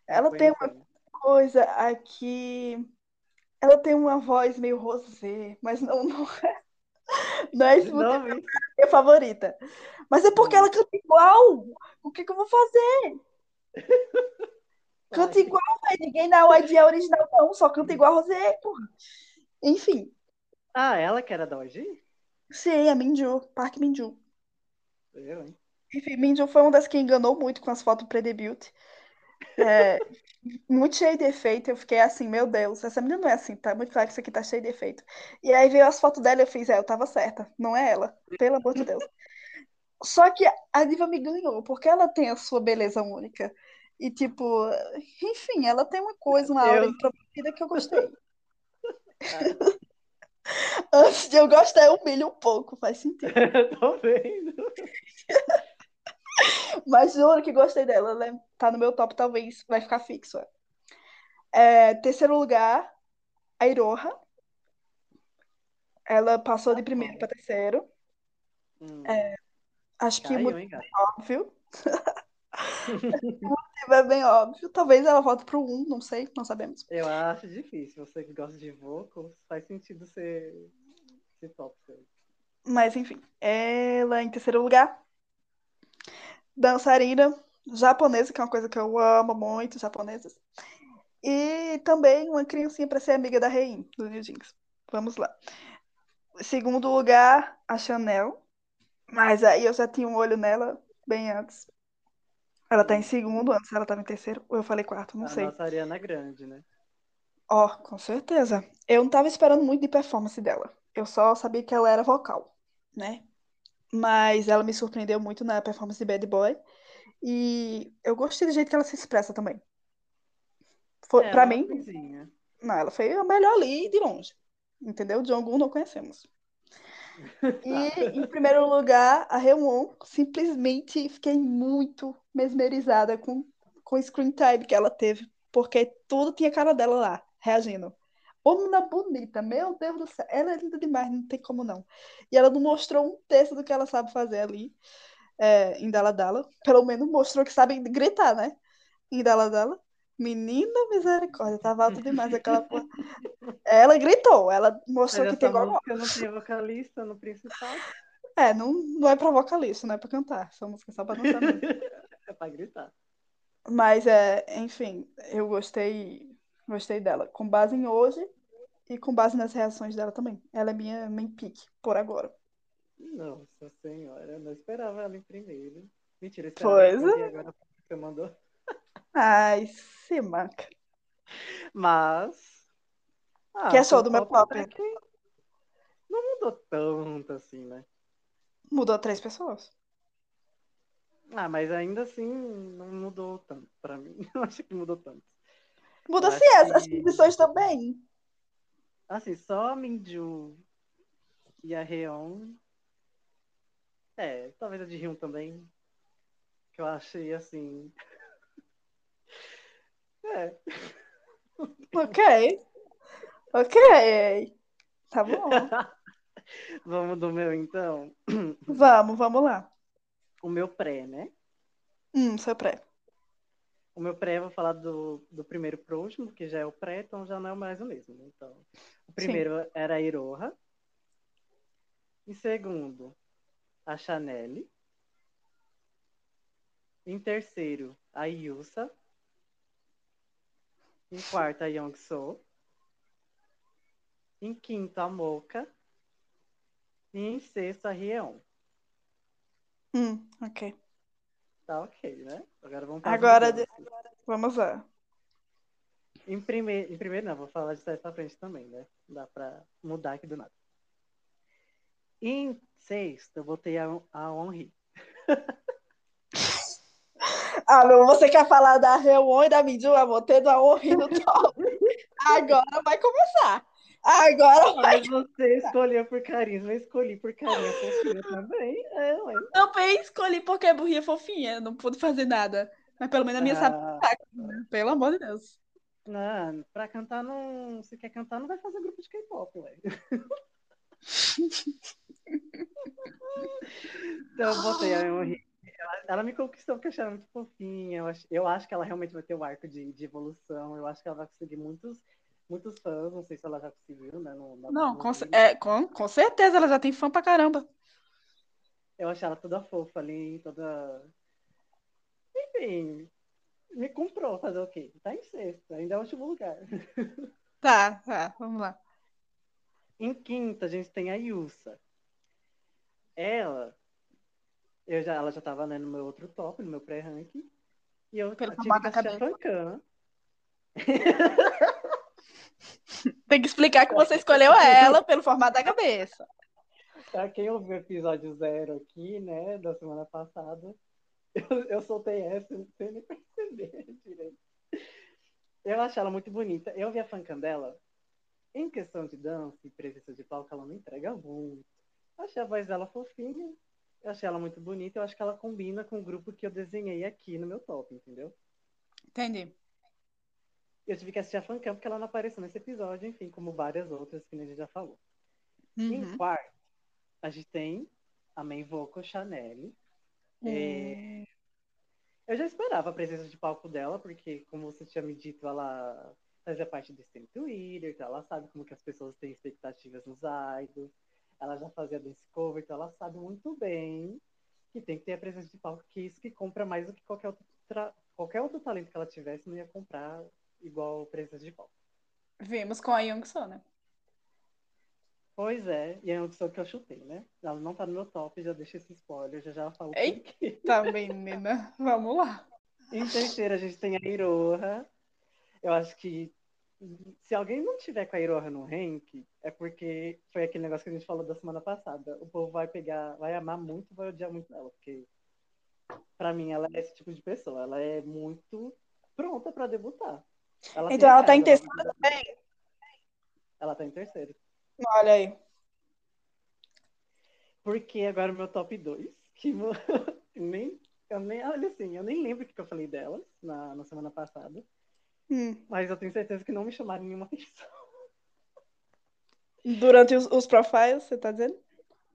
Ela tem uma coisa aqui. Ela tem uma voz meio rosé, mas não, não é. Não é isso? minha favorita. Mas é porque ela canta igual. O que que eu vou fazer? Canta igual, velho. Ninguém na YG é original, não. Só canta igual a Rosé, porra. Enfim. Ah, ela que era da OG? Sim, a Minju. Park Minju. Eu, hein? Enfim, Minju foi uma das que enganou muito com as fotos pré-debut. É, muito cheio de efeito. Eu fiquei assim, meu Deus, essa menina não é assim, tá muito claro que isso aqui tá cheio de efeito. E aí veio as fotos dela e eu fiz, é, eu tava certa. Não é ela, pelo amor de Deus. Só que a diva me ganhou, porque ela tem a sua beleza única. E, tipo, enfim, ela tem uma coisa, uma aura introvertida que eu gostei. Antes de eu gostar, eu humilho um pouco, faz sentido. Tô vendo. Mas juro que gostei dela. Ela é- tá no meu top, talvez vai ficar fixo. é. É, terceiro lugar, a Iroha. Ela passou de primeiro para terceiro. Hum, Acho que o Caiu, motivo hein, gato? é óbvio. O motivo é bem óbvio. Talvez ela volte pro 1, não sei, não sabemos. Eu acho difícil. Você que gosta de vocals, faz sentido ser, ser top. Mas enfim, ela em terceiro lugar. Dançarina japonesa, que é uma coisa que eu amo muito, japonesas. E também uma criancinha para ser amiga da Rein, do New Jeans. Vamos lá. Segundo lugar, a Chanel. Mas aí eu já tinha um olho nela bem antes. Ela tá em segundo, antes ela tava em terceiro. Ou eu falei quarto, não a sei. nossa Ariana Grande, né? Ó, com certeza. Eu não tava esperando muito de performance dela. Eu só sabia que ela era vocal, né? Mas ela me surpreendeu muito na performance de Bad Boy. E eu gostei do jeito que ela se expressa também. Foi, é, pra uma mim, coisinha. não, ela foi a melhor ali de longe. Entendeu? Jongun não conhecemos. E em primeiro lugar, a Rewon. Simplesmente fiquei muito mesmerizada com, com o screen time que ela teve. Porque tudo tinha cara dela lá, reagindo. Menina bonita, meu Deus do céu. Ela é linda demais, não tem como não. E ela não mostrou um terço do que ela sabe fazer ali é, em Dala Dala. Pelo menos mostrou que sabe gritar, né? Em Dala Dala. Menina misericórdia, tava alto demais aquela porra. Ela gritou, ela Mas mostrou que tem igual. música não tem vocalista no principal. É, não, não é pra vocalista, não é pra cantar. Essa música é só pra dançar mesmo. É pra gritar. Mas, é, enfim, eu gostei, gostei dela. Com base em hoje e com base nas reações dela também. Ela é minha main pick, por agora. Nossa senhora, eu não esperava ela em primeiro. Mentira, esperava Pois e agora você mandou. Ai, se manca. Mas. Ah, Que achou seu do meu até que Não mudou tanto assim, né? Mudou três pessoas. Ah, mas ainda assim não mudou tanto pra mim. Não acho que mudou tanto. Muda Eu se acho essa, as que- posições também. Assim, só a Minju e a Reon É, talvez a de Rio também. Que eu achei assim. É. Ok. Ok. Tá bom. vamos do meu então. Vamos, vamos lá. O meu pré, né? Hum, seu pré. O meu pré, eu vou falar do, do primeiro pro último, que já é o pré, então já não é mais o mesmo. Então, o primeiro Sim. era a Iroha. Em segundo, a Chanel. Em terceiro, a Yusa. Em quarto, a Young So. Em quinto, a Mocha. E em sexto, a Rieon. Hum, ok. Tá ok, né? Agora vamos Agora, de... vamos lá. Em primeiro, em primeiro, não, vou falar de trás pra frente também, né? Dá pra mudar aqui do nada. Em sexto, eu botei a, a Henri. ah, meu, você quer falar da Reon e da Minju? Eu botei da Henri no top. Agora vai começar. Agora vai. Mas você escolheu por carisma, eu escolhi por carinha fofinha também. É, ué. Também escolhi porque é burrinha fofinha, não pude fazer nada. Mas pelo menos a minha ah. sabe né? Pelo amor de Deus. Não, pra cantar não. Se quer cantar, não vai fazer grupo de K-pop, ué. então eu botei a Henri. Ela, ela, me conquistou porque eu achei ela muito fofinha. Eu acho, eu acho que ela realmente vai ter o um arco de, de evolução. Eu acho que ela vai conseguir muitos muitos fãs, não sei se ela já conseguiu, né? No, não, com, é, com, com certeza ela já tem fã pra caramba. Eu achei ela toda fofa ali, toda. Enfim, me comprou fazer o quê? Tá em sexto, ainda é o último lugar. Tá, tá, vamos lá. Em quinta, a gente tem a Yusa. Ela, eu já, ela já tava né, no meu outro top, no meu pré-ranking. E eu Pelo tive que assistir a Fancam. Tem que explicar que você escolheu ela pelo formato da cabeça. Pra quem ouviu o episódio zero aqui, né, da semana passada, eu, eu soltei essa sem nem perceber direito. Eu achei ela muito bonita. Eu vi a fancam dela. Em questão de dança e presença de palco, ela não entrega muito. Achei a voz dela fofinha. Eu achei ela muito bonita. Eu acho que ela combina com o grupo que eu desenhei aqui no meu top, entendeu? Entendi eu tive que assistir a fancam porque ela não apareceu nesse episódio, enfim, como várias outras que a gente já falou. Uhum. Em quarto, a gente tem a main vocal Chanel. É... Eu já esperava a presença de palco dela, porque, como você tinha me dito, ela fazia parte do Steam Twitter, então ela sabe como que as pessoas têm expectativas nos idols. Ela já fazia dance cover, então ela sabe muito bem que tem que ter a presença de palco, que é isso que compra mais do que qualquer outro, tra... qualquer outro talento que ela tivesse não ia comprar igual presença de palco. Vimos com a Young So, né? Pois é, e a Young So que eu chutei, né? Ela não tá no meu top, já deixa esse spoiler, já já falo Eita, menina, vamos lá. Em terceira, a gente tem a Iroha. Eu acho que se alguém não tiver com a Iroha no rank, é porque foi aquele negócio que a gente falou da semana passada. O povo vai pegar, vai amar muito, vai odiar muito ela, porque para mim ela é esse tipo de pessoa. Ela é muito pronta para debutar. Ela então ela tá em terceiro também? Ela tá em terceiro. Olha aí. Porque agora o meu top 2, que nem, eu nem, olha assim, eu nem lembro o que eu falei delas na, na semana passada. Hum. Mas eu tenho certeza que não me chamaram nenhuma atenção. Durante os, os profiles, você tá dizendo?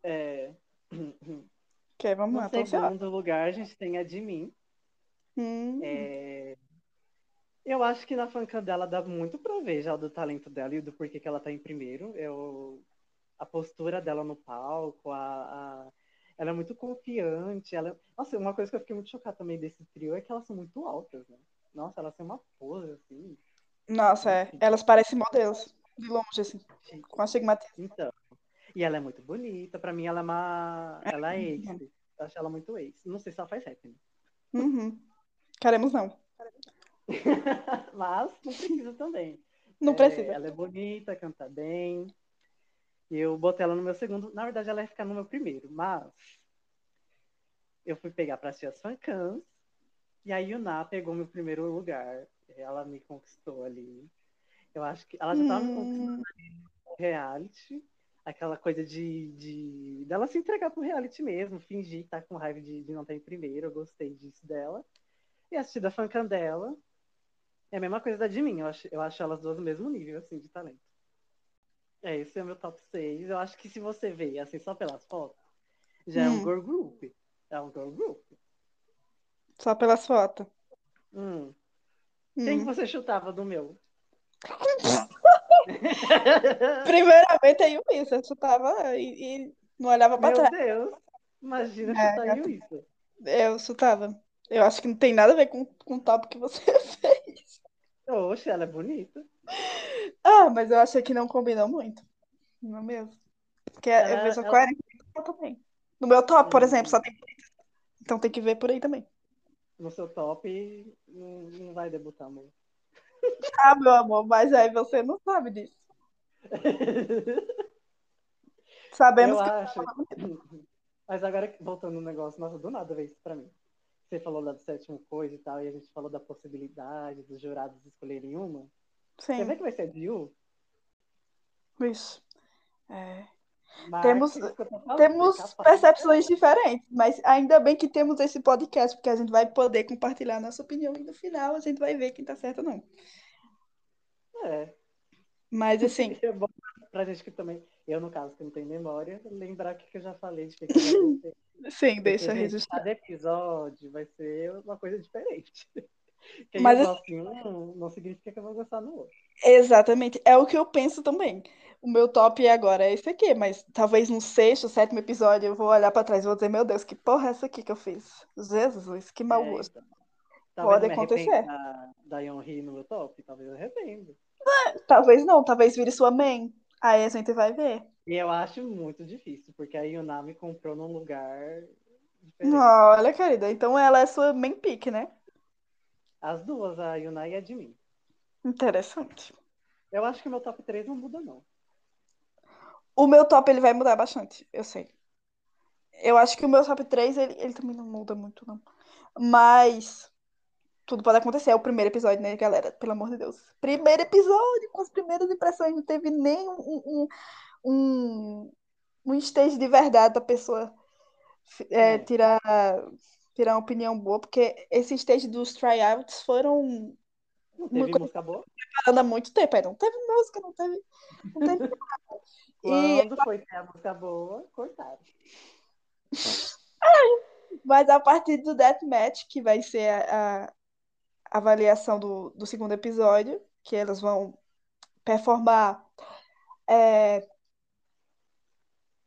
É. Ok, vamos no lá. No segundo lugar, a gente tem a de mim. Hum. É, eu acho que na fanca dela dá muito pra ver já do talento dela e do porquê que ela tá em primeiro. Eu, a postura dela no palco, a, a, ela é muito confiante. Ela, nossa, uma coisa que eu fiquei muito chocada também desse trio é que elas são muito altas, né? Nossa, elas têm uma pose, assim. Nossa, é. Elas parecem modelos, de longe, assim, com astigmatismo. Então, e ela é muito bonita. Pra mim, ela é uma... Ela é ace. Eu acho ela muito ace. Não sei se ela faz rap, né? Uhum. Queremos não. Mas não precisa também. Não é, precisa. Ela é bonita, canta bem. Eu botei ela no meu segundo. Na verdade, ela ia ficar no meu primeiro, mas eu fui pegar para assistir as fancams. E a Yuna pegou meu primeiro lugar. Ela me conquistou ali. Eu acho que ela já estava hum. me conquistando ali no reality. aquela coisa de, de dela se entregar pro reality mesmo, fingir que tá com raiva de, de não estar em primeiro. Eu gostei disso dela. E assistir da Fancan dela. É a mesma coisa da de mim. Eu acho, eu acho elas duas no mesmo nível, assim, de talento. É, esse é o meu top 6. Eu acho que se você ver, assim, só pelas fotos, já hum. é um hum. girl group. É um girl group. Só pelas fotos. Hum. Quem hum. você chutava do meu? Primeiramente o isso, eu chutava e, e não olhava pra Meu trás. Meu Deus, imagina é, chutar eu, isso. Eu chutava. Eu acho que não tem nada a ver com, com o top que você fez. Oxe, ela é bonita. Ah, mas eu achei que não combinou muito. Não é mesmo? Porque ela, eu vejo a ela... coerência também. No meu top, por hum. exemplo, só tem Então tem que ver por aí também. No seu top, não, não vai debutar, amor. Ah, meu amor, mas aí você não sabe disso. Sabemos eu que. Acho... Mas agora, voltando no negócio, nossa, do nada veio isso pra mim. Você falou lá do sétimo coisa e tal, e a gente falou da possibilidade dos jurados escolherem uma. Sim. Você vê que vai ser de Yu? Isso. É. temos temos percepções diferentes, mas ainda bem que temos esse podcast, porque a gente vai poder compartilhar nossa opinião e no final a gente vai ver quem tá certo ou não. É. Mas assim. É bom pra gente que também, eu no caso que não tenho memória, lembrar o que eu já falei de que, Sim, porque, deixa gente, registrar. Cada episódio vai ser uma coisa diferente. Quem Mas, um não significa que eu vou gostar no outro. Exatamente. É o que eu penso também. O meu top agora é esse aqui, mas talvez no sexto, sétimo episódio eu vou olhar para trás e vou dizer, meu Deus, que porra é essa aqui que eu fiz? Jesus, que mau é, gosto. Então. Pode acontecer. Da, da Yonri no meu top? Talvez eu arrependa. Talvez não, talvez vire sua main. Aí a gente vai ver. E eu acho muito difícil, porque a Yuna me comprou num lugar diferente. Olha, querida, então ela é sua main pick, né? As duas, a Yuna e a mim. Interessante. Eu acho que o meu top 3 não muda, não. O meu top ele vai mudar bastante, eu sei. Eu acho que o meu top 3 ele, ele também não muda muito, não. Mas tudo pode acontecer. É o primeiro episódio, né, galera? Pelo amor de Deus. Primeiro episódio, com as primeiras impressões. Não teve nem um, um, um, um stage de verdade da pessoa é, é. tirar, tirar uma opinião boa, porque esse stage dos tryouts foram. Teve muito, música boa? Preparando há muito tempo. Aí não teve música, não teve. Não teve nada. Quando e... foi ter a música boa, cortaram. Mas a partir do Deathmatch, que vai ser a, avaliação do, do segundo episódio, que elas vão performar. É...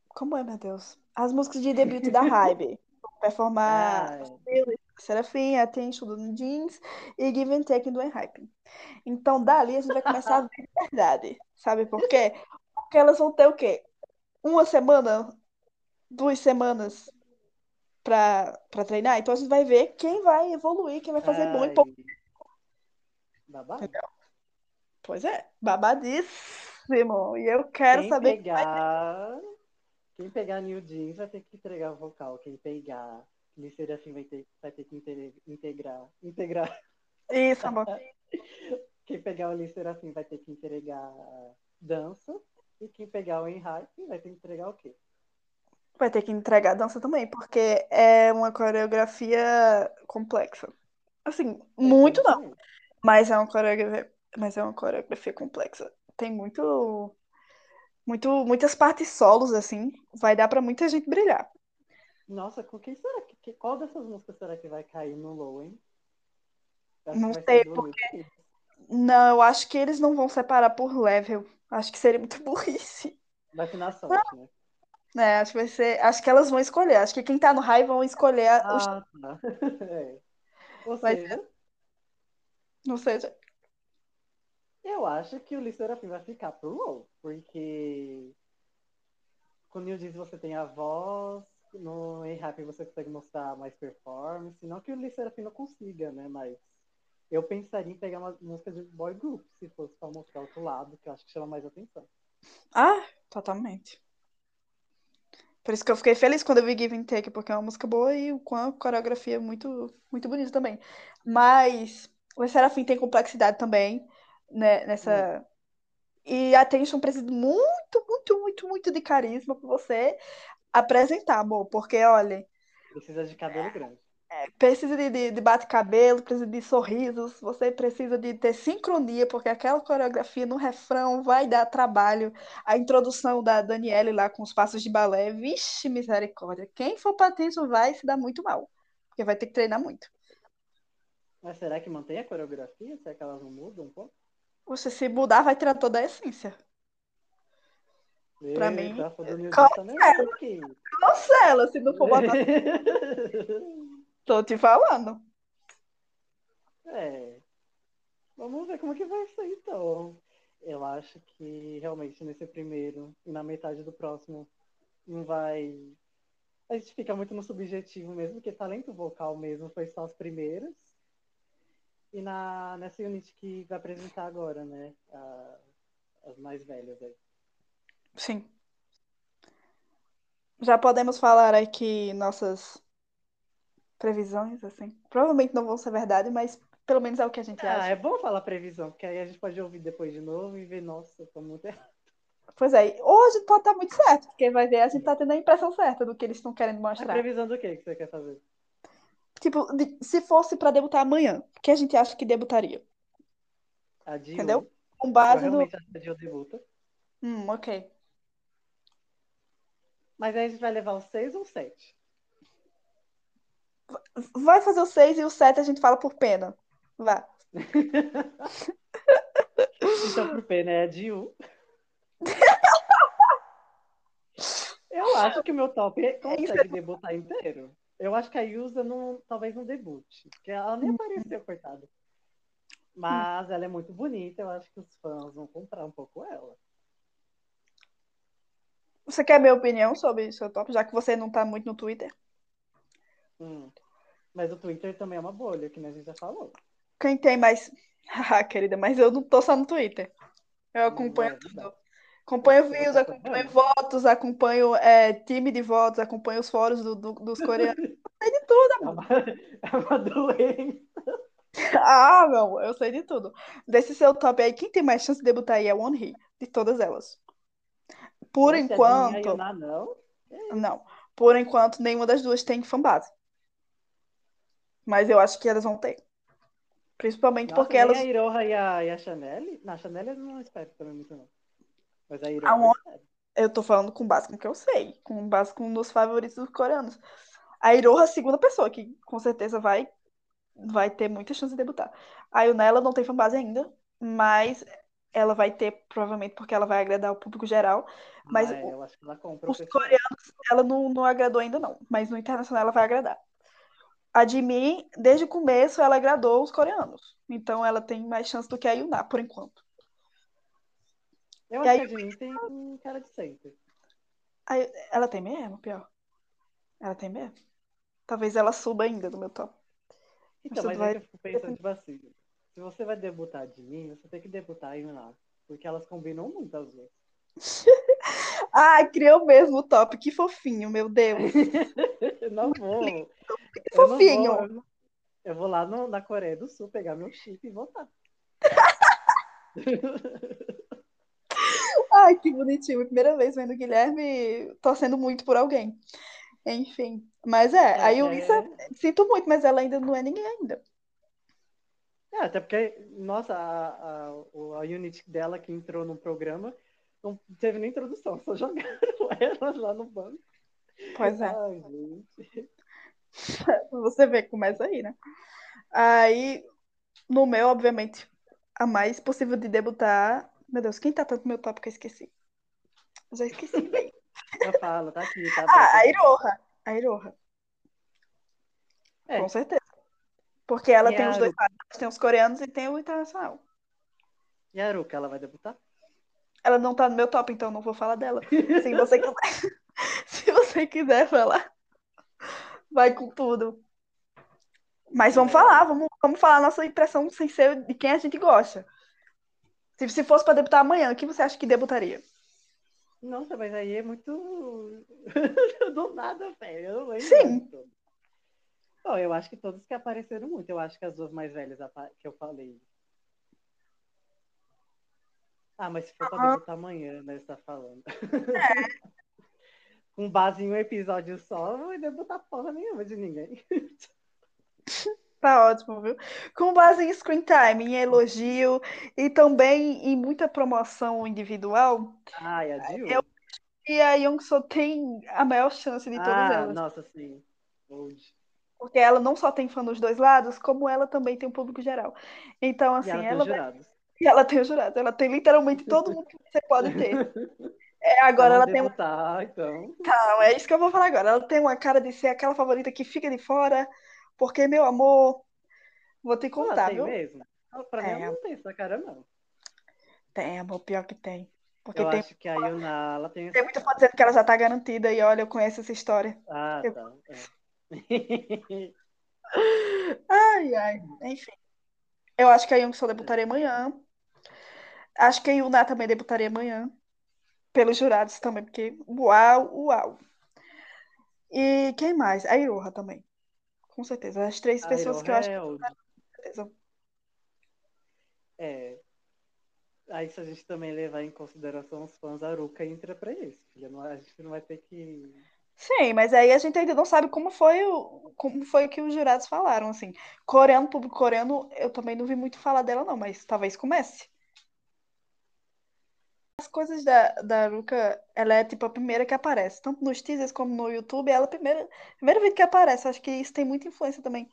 Como é, meu Deus? As músicas de debut da Hybe. performar Serafim, Attention do Jeans e Give and Take do Enhypen. Então, dali a gente vai começar a ver de verdade. Sabe por quê? Porque elas vão ter o quê? Uma semana, duas semanas para treinar. Então a gente vai ver quem vai evoluir, quem vai fazer Ai. bom e pouco. Babado? Entendeu? Pois é, babadíssimo. E eu quero quem saber. Pegar... Quem pegar New Jeans vai ter que entregar vocal. Quem pegar Lister assim vai ter, vai ter que integrar. Integrar. Isso, amor. quem pegar o Lister assim vai ter que entregar dança. E quem pegar o Enhype vai ter que entregar o quê? Vai ter que entregar dança também, porque é uma coreografia complexa. Assim, é, muito não. Mas é uma coreografia, mas é uma coreografia complexa. Tem muito, muito, muitas partes solos assim. Vai dar para muita gente brilhar. Nossa, com quem será que qual dessas músicas será que vai cair no low, hein? não sei porque não, eu acho que eles não vão separar por level. Acho que seria muito burrice. Vai ser na sorte, né? É, acho que vai ser. Acho que elas vão escolher. Acho que quem tá no high vão escolher ah, os... tá. é. Ou vai seja, ser... Não seja. Eu acho que o Serafim vai ficar pro low, porque quando eu disse você tem a voz, no A-Rap você consegue mostrar mais performance, não que o Serafim não consiga, né, mas eu pensaria em pegar uma música de boy group, se fosse para mostrar outro lado, que eu acho que chama mais atenção. Ah, totalmente. Por isso que eu fiquei feliz quando eu vi Give and Take, porque é uma música boa e com a coreografia muito, muito bonita também. Mas o Serafim tem complexidade também, né, nessa, E a Tension precisa muito, muito, muito, muito de carisma pra você apresentar, amor. Porque, olha, Precisa de cabelo grande. Precisa de, de, de bate-cabelo, precisa de sorrisos, você precisa de ter sincronia, porque aquela coreografia no refrão vai dar trabalho. A introdução da Daniele lá com os passos de balé, vixe, misericórdia. Quem for pra Tension vai se dar muito mal, porque vai ter que treinar muito. Mas será que mantém a coreografia? Será que elas não mudam um pouco? Você se mudar, vai tirar toda a essência. Pra mim, cancela. aqui. Cancela se não for botar. Tô te falando. É. Vamos ver como que vai ser então. Eu acho que realmente nesse primeiro e na metade do próximo não vai. A gente fica muito no subjetivo mesmo, porque talento vocal mesmo foi só as primeiras. E na, nessa unit que vai apresentar agora, né? a- as mais velhas aí. Sim. Já podemos falar aqui nossas previsões, assim. Provavelmente não vão ser verdade, mas pelo menos é o que a gente Ah, acha. é bom falar previsão, porque aí a gente pode ouvir depois de novo e ver, nossa, tô muito errado. Pois é, hoje pode estar muito certo, porque vai ver, a gente tá tendo a impressão certa do que eles estão querendo A mostrar. previsão do que que você quer fazer? Tipo, de- se fosse pra debutar amanhã, o que a gente acha que debutaria? A Dio, Entendeu? Com base no. a Dio debuta. Hum, ok. Mas aí a gente vai levar o 6 ou o 7? Vai fazer o 6 e o 7 a gente fala por pena. Vá. Então, pro P, né? É de U. Eu acho que o meu top consegue debutar inteiro. Eu acho que a Yusa não, talvez não debute. Porque ela nem apareceu, coitada. Mas ela é muito bonita. Eu acho que os fãs vão comprar um pouco ela. Você quer minha opinião sobre o seu top, já que você não tá muito no Twitter? Hum. Mas o Twitter também é uma bolha, que a gente já falou. Quem tem mais. Haha, querida, mas eu não tô só no Twitter. Eu Não acompanho é tudo. Acompanho Você views, tá acompanho votos, acompanho é, time de votos, acompanho os fóruns do- do- dos coreanos. Sei de tudo, É amor. é uma doença. Ah, amor, eu sei de tudo. Desse seu top aí, quem tem mais chance de debutar aí é One Hee, de todas elas. Por e a enquanto, não. não. Por enquanto, nenhuma das duas tem fanbase. Mas eu acho que elas vão ter. Principalmente Nossa, porque elas. a Iroha e a, e a Chanel. Na Chanel eu não espero também muito, não. Mas a Iroha A eu tô falando com base com o que eu sei, com base com um dos favoritos dos coreanos. A Iroha, é a segunda pessoa, que com certeza vai, vai ter muita chance de debutar. A Yuna, ela não tem fanbase ainda, mas ela vai ter, provavelmente, porque ela vai agradar o público geral. Mas Ah, é, o- os coreanos, ela não, não agradou ainda, não. Mas no internacional ela vai agradar. A Jimin, desde o começo, ela agradou os coreanos. Então ela tem mais chance do que a Yuna, por enquanto. Eu E acho aí- que a Jimin tem cara de center. Aí, ela tem mesmo, pior. Ela tem mesmo. Talvez ela suba ainda no meu top. Então, tudo mas vai- é eu fico pensando, tipo assim, se você vai debutar a Jimin, você tem que debutar a Yuna. Porque elas combinam muito as duas. Ai, criou mesmo o top. Que fofinho, meu Deus. Eu não vou. Fofinho. vou, eu não- eu vou lá no- na Coreia do Sul pegar meu chip e voltar. Ai, que bonitinho. Primeira vez vendo o Guilherme torcendo muito por alguém. Enfim. Mas é, a Yulissa, é, sinto muito, mas ela ainda não é ninguém ainda. é, até porque, nossa, a, a, o- a unit dela que entrou no programa não teve nem introdução, só jogaram ela lá no banco. Pois é. Ai, gente. Você vê, começa aí, né? Aí, no meu, obviamente, a mais possível de debutar. Meu Deus, quem tá tanto no meu top que eu esqueci? Eu já esqueci, bem. Eu falo, tá aqui, tá Ah, a. Iroha. A Iroha, É, com certeza. Porque ela E tem os dois lados, tem os coreanos e tem o internacional. E a Aruka, ela vai debutar? Ela não tá no meu top, então eu não vou falar dela. Se você quiser, se você quiser falar, vai com tudo. Mas vamos falar, vamos, vamos falar a nossa impressão sem ser de quem a gente gosta. Se, se fosse pra debutar amanhã, o que você acha que debutaria? Nossa, mas aí é muito do nada, velho. Sim. Bom, eu acho que todos que apareceram muito. Eu acho que as duas mais velhas que eu falei. Ah, mas se for pra debutar amanhã, né? Você tá falando. É. Com base em um episódio só, não vai debutar porra nenhuma de ninguém. Tá ótimo, viu? Com base em screen time, em elogio e também em muita promoção individual. Ai, a Eu e a Young só tem a maior chance de todas ah, elas. Nossa, sim. Old. Porque ela não só tem fã dos dois lados, como ela também tem um público geral. Então, assim, e ela, ela tem jurados. E ela tem jurados. Ela tem literalmente todo mundo que você pode ter. É, agora ela tem. Debutar, então. Então, é isso que eu vou falar agora. Ela tem uma cara de ser aquela favorita que fica de fora, porque, meu amor, vou te contar, ah, tem viu? mesmo? Pra É. mim, ela não tem essa cara, não. Tem, amor, pior que tem. Porque Eu tem, acho que a Yuna, ela tem... tem muita fã dizendo que ela já tá garantida, e olha, eu conheço essa história. Ah, Eu- tá. é. Ai, ai, enfim. Eu acho que a Young só debutaria amanhã. Acho que a Yuna também debutaria amanhã. Pelos jurados também, porque uau, uau. E quem mais? A Iroha também. Com certeza. As três A pessoas que eu acho que Iroha é old. certeza. É. Aí se a gente também levar em consideração os fãs, a Aruka entra pra isso, filha. A gente não vai ter que. Sim, mas aí a gente ainda não sabe como foi o, como foi que os jurados falaram, assim. Coreano, público coreano, eu também não vi muito falar dela, não, mas talvez comece. As coisas da, da Aruka, ela é tipo a primeira que aparece, tanto nos teasers como no YouTube, ela é a primeira, primeiro vídeo que aparece. Acho que isso tem muita influência também.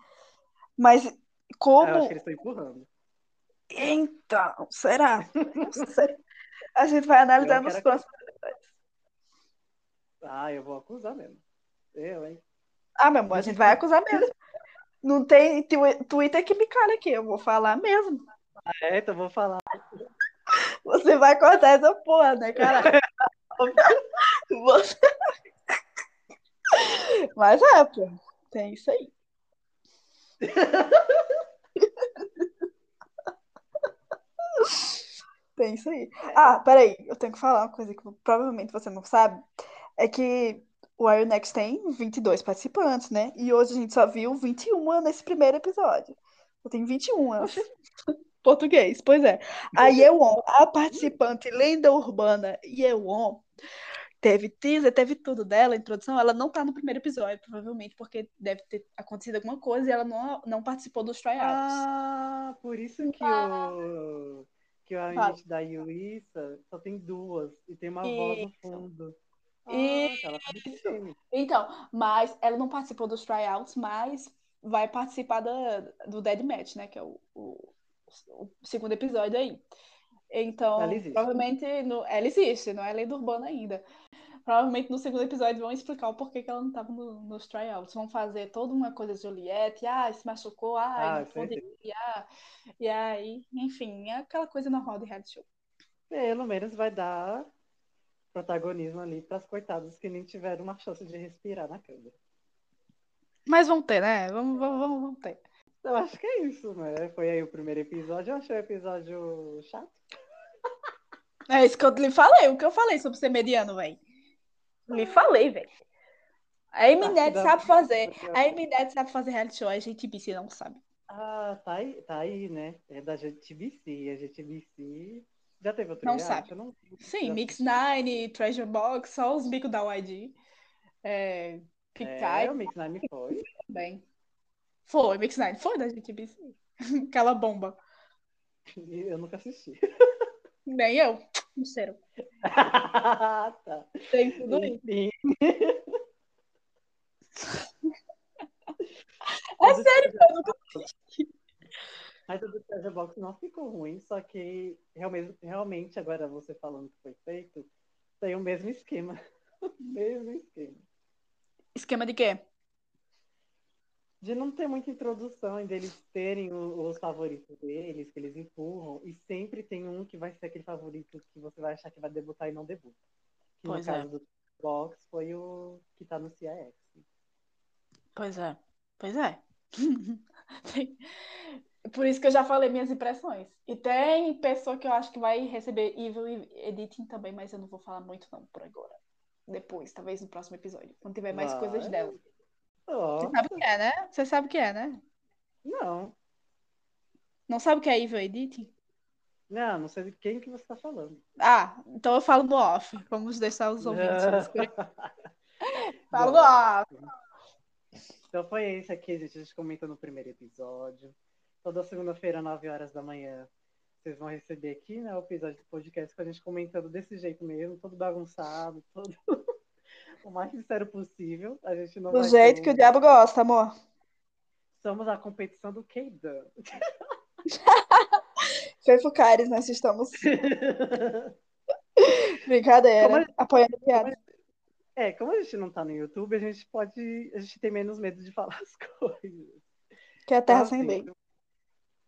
Mas Ah, Eu acho como. que eles estão empurrando. Então, será? Não sei. A gente vai analisar nos próximos. Ah, eu vou acusar mesmo. Eu, hein? Ah, meu amor, a gente vai acusar mesmo. Não tem twi- Twitter que me cala aqui, eu vou falar mesmo. É, então vou falar. Você vai cortar essa porra, né, cara? Você... Mas é, pô, tem isso aí. Tem isso aí. Ah, peraí, eu tenho que falar uma coisa que provavelmente você não sabe. É que o Iron Next tem 22 participantes, né? E hoje a gente só viu 21 nesse primeiro episódio. Eu tenho 21 português, pois é. A Yewon, a participante lenda urbana Yewon, teve teaser, teve tudo dela, introdução. Ela não tá no primeiro episódio, provavelmente, porque deve ter acontecido alguma coisa e ela não, não participou dos tryouts. Ah, por isso que o. Que a unit da Yuissa só tem duas e tem uma Isso. voz no fundo. Ah, Isso. ela tá. Então, mas ela não participou dos tryouts, mas vai participar da, do Dead Match, né? Que é o, o, o segundo episódio aí. Então, provavelmente no, ela existe, não é lenda urbana ainda. Provavelmente no segundo episódio vão explicar o porquê que ela não estava no, nos tryouts. Vão fazer toda uma coisa de Juliette, ah, se machucou, ah, Ah, não ah, e aí, enfim, é aquela coisa normal de reality show. Pelo menos vai dar protagonismo ali pras coitadas que nem tiveram uma chance de respirar na câmera. Mas vão ter, né? Vamos, vamos, vamos, vamos ter. Eu acho que é isso, né? Foi aí o primeiro episódio. Eu achei o episódio chato. É isso que eu lhe falei, o que eu falei sobre ser mediano, velho. Lhe falei, velho. A Eminet dá- sabe fazer. A Eminet sabe fazer reality show, a gente BC não sabe. Ah, tá aí, tá aí, né? É da GTBC. A GTBC já teve outro Não sabe. Eu não... Sim, já Mix assisti. Nine, Treasure Box, só os bicos da YG. É, Pick É, o Mix Nine foi. também. Foi, Mix Nine, foi da gente. Aquela bomba. Eu nunca assisti. Nem eu. Não sei. tá. Tem tudo isso. Enfim. É sério, eu nunca Mas o do Treasure Box não ficou ruim, só que realmente, realmente agora você falando que foi feito, tem o mesmo esquema. mesmo esquema. Esquema de quê? De não ter muita introdução, e deles terem os favoritos deles, que eles empurram, e sempre tem um que vai ser aquele favorito que você vai achar que vai debutar e não debuta. Que Pois no é. caso do Box foi o que tá no CIX. Pois é, pois é. Por isso que eu já falei minhas impressões. E tem pessoa que eu acho que vai receber Evil Editing também, mas eu não vou falar muito não por agora. Depois, talvez no próximo episódio, quando tiver mais Vai. coisas dela. Você sabe o que é, né? Você sabe o que é, né? não. Não sabe o que é Evil Editing? Não, não sei de quem que você está falando. Ah, então eu falo no off. Vamos deixar os ouvintes. falo no off. Então foi esse aqui, gente. A gente comenta no primeiro episódio. Toda segunda-feira, 9 horas da manhã, vocês vão receber aqui, né, o episódio do podcast com a gente comentando desse jeito mesmo, todo bagunçado, todo o mais sincero possível. A gente não Do jeito que o diabo gosta, amor. Somos a competição do Keidan. Foi Fucares, nós estamos. Brincadeira, a... apoiando piada. É, como a gente não tá no YouTube, a gente pode. A gente tem menos medo de falar as coisas. Que é a terra então, sem assim, lei.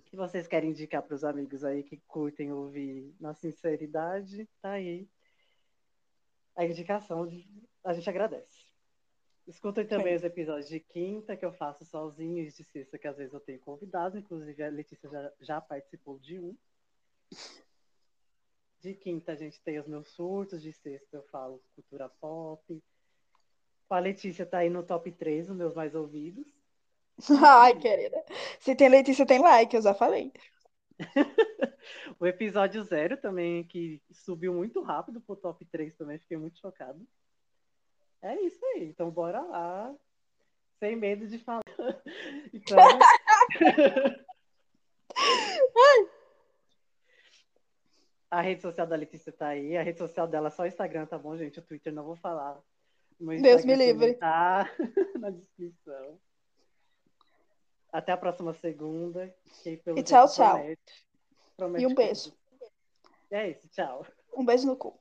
que vocês querem indicar para os amigos aí que curtem ouvir na sinceridade, tá aí. A indicação, de... a gente agradece. Escutem também Sim. os episódios de quinta que eu faço sozinho e de sexta, que às vezes eu tenho convidados, inclusive a Letícia já, já participou de um. De quinta a gente tem os meus surtos, de sexta eu falo cultura pop. A Letícia tá aí no top 3, os meus mais ouvidos. Ai, querida. Se tem Letícia, tem like, eu já falei. o episódio zero também, que subiu muito rápido pro top 3 também, fiquei muito chocado. É isso aí. Então, bora lá. Sem medo de falar. Então... a rede social da Letícia tá aí. A rede social dela é só o Instagram, tá bom, gente? O Twitter não vou falar. Deus me livre. Tá na descrição. Até a próxima segunda. e tchau, tchau. Promete, promete e um beijo. É isso, tchau. Um beijo no cu.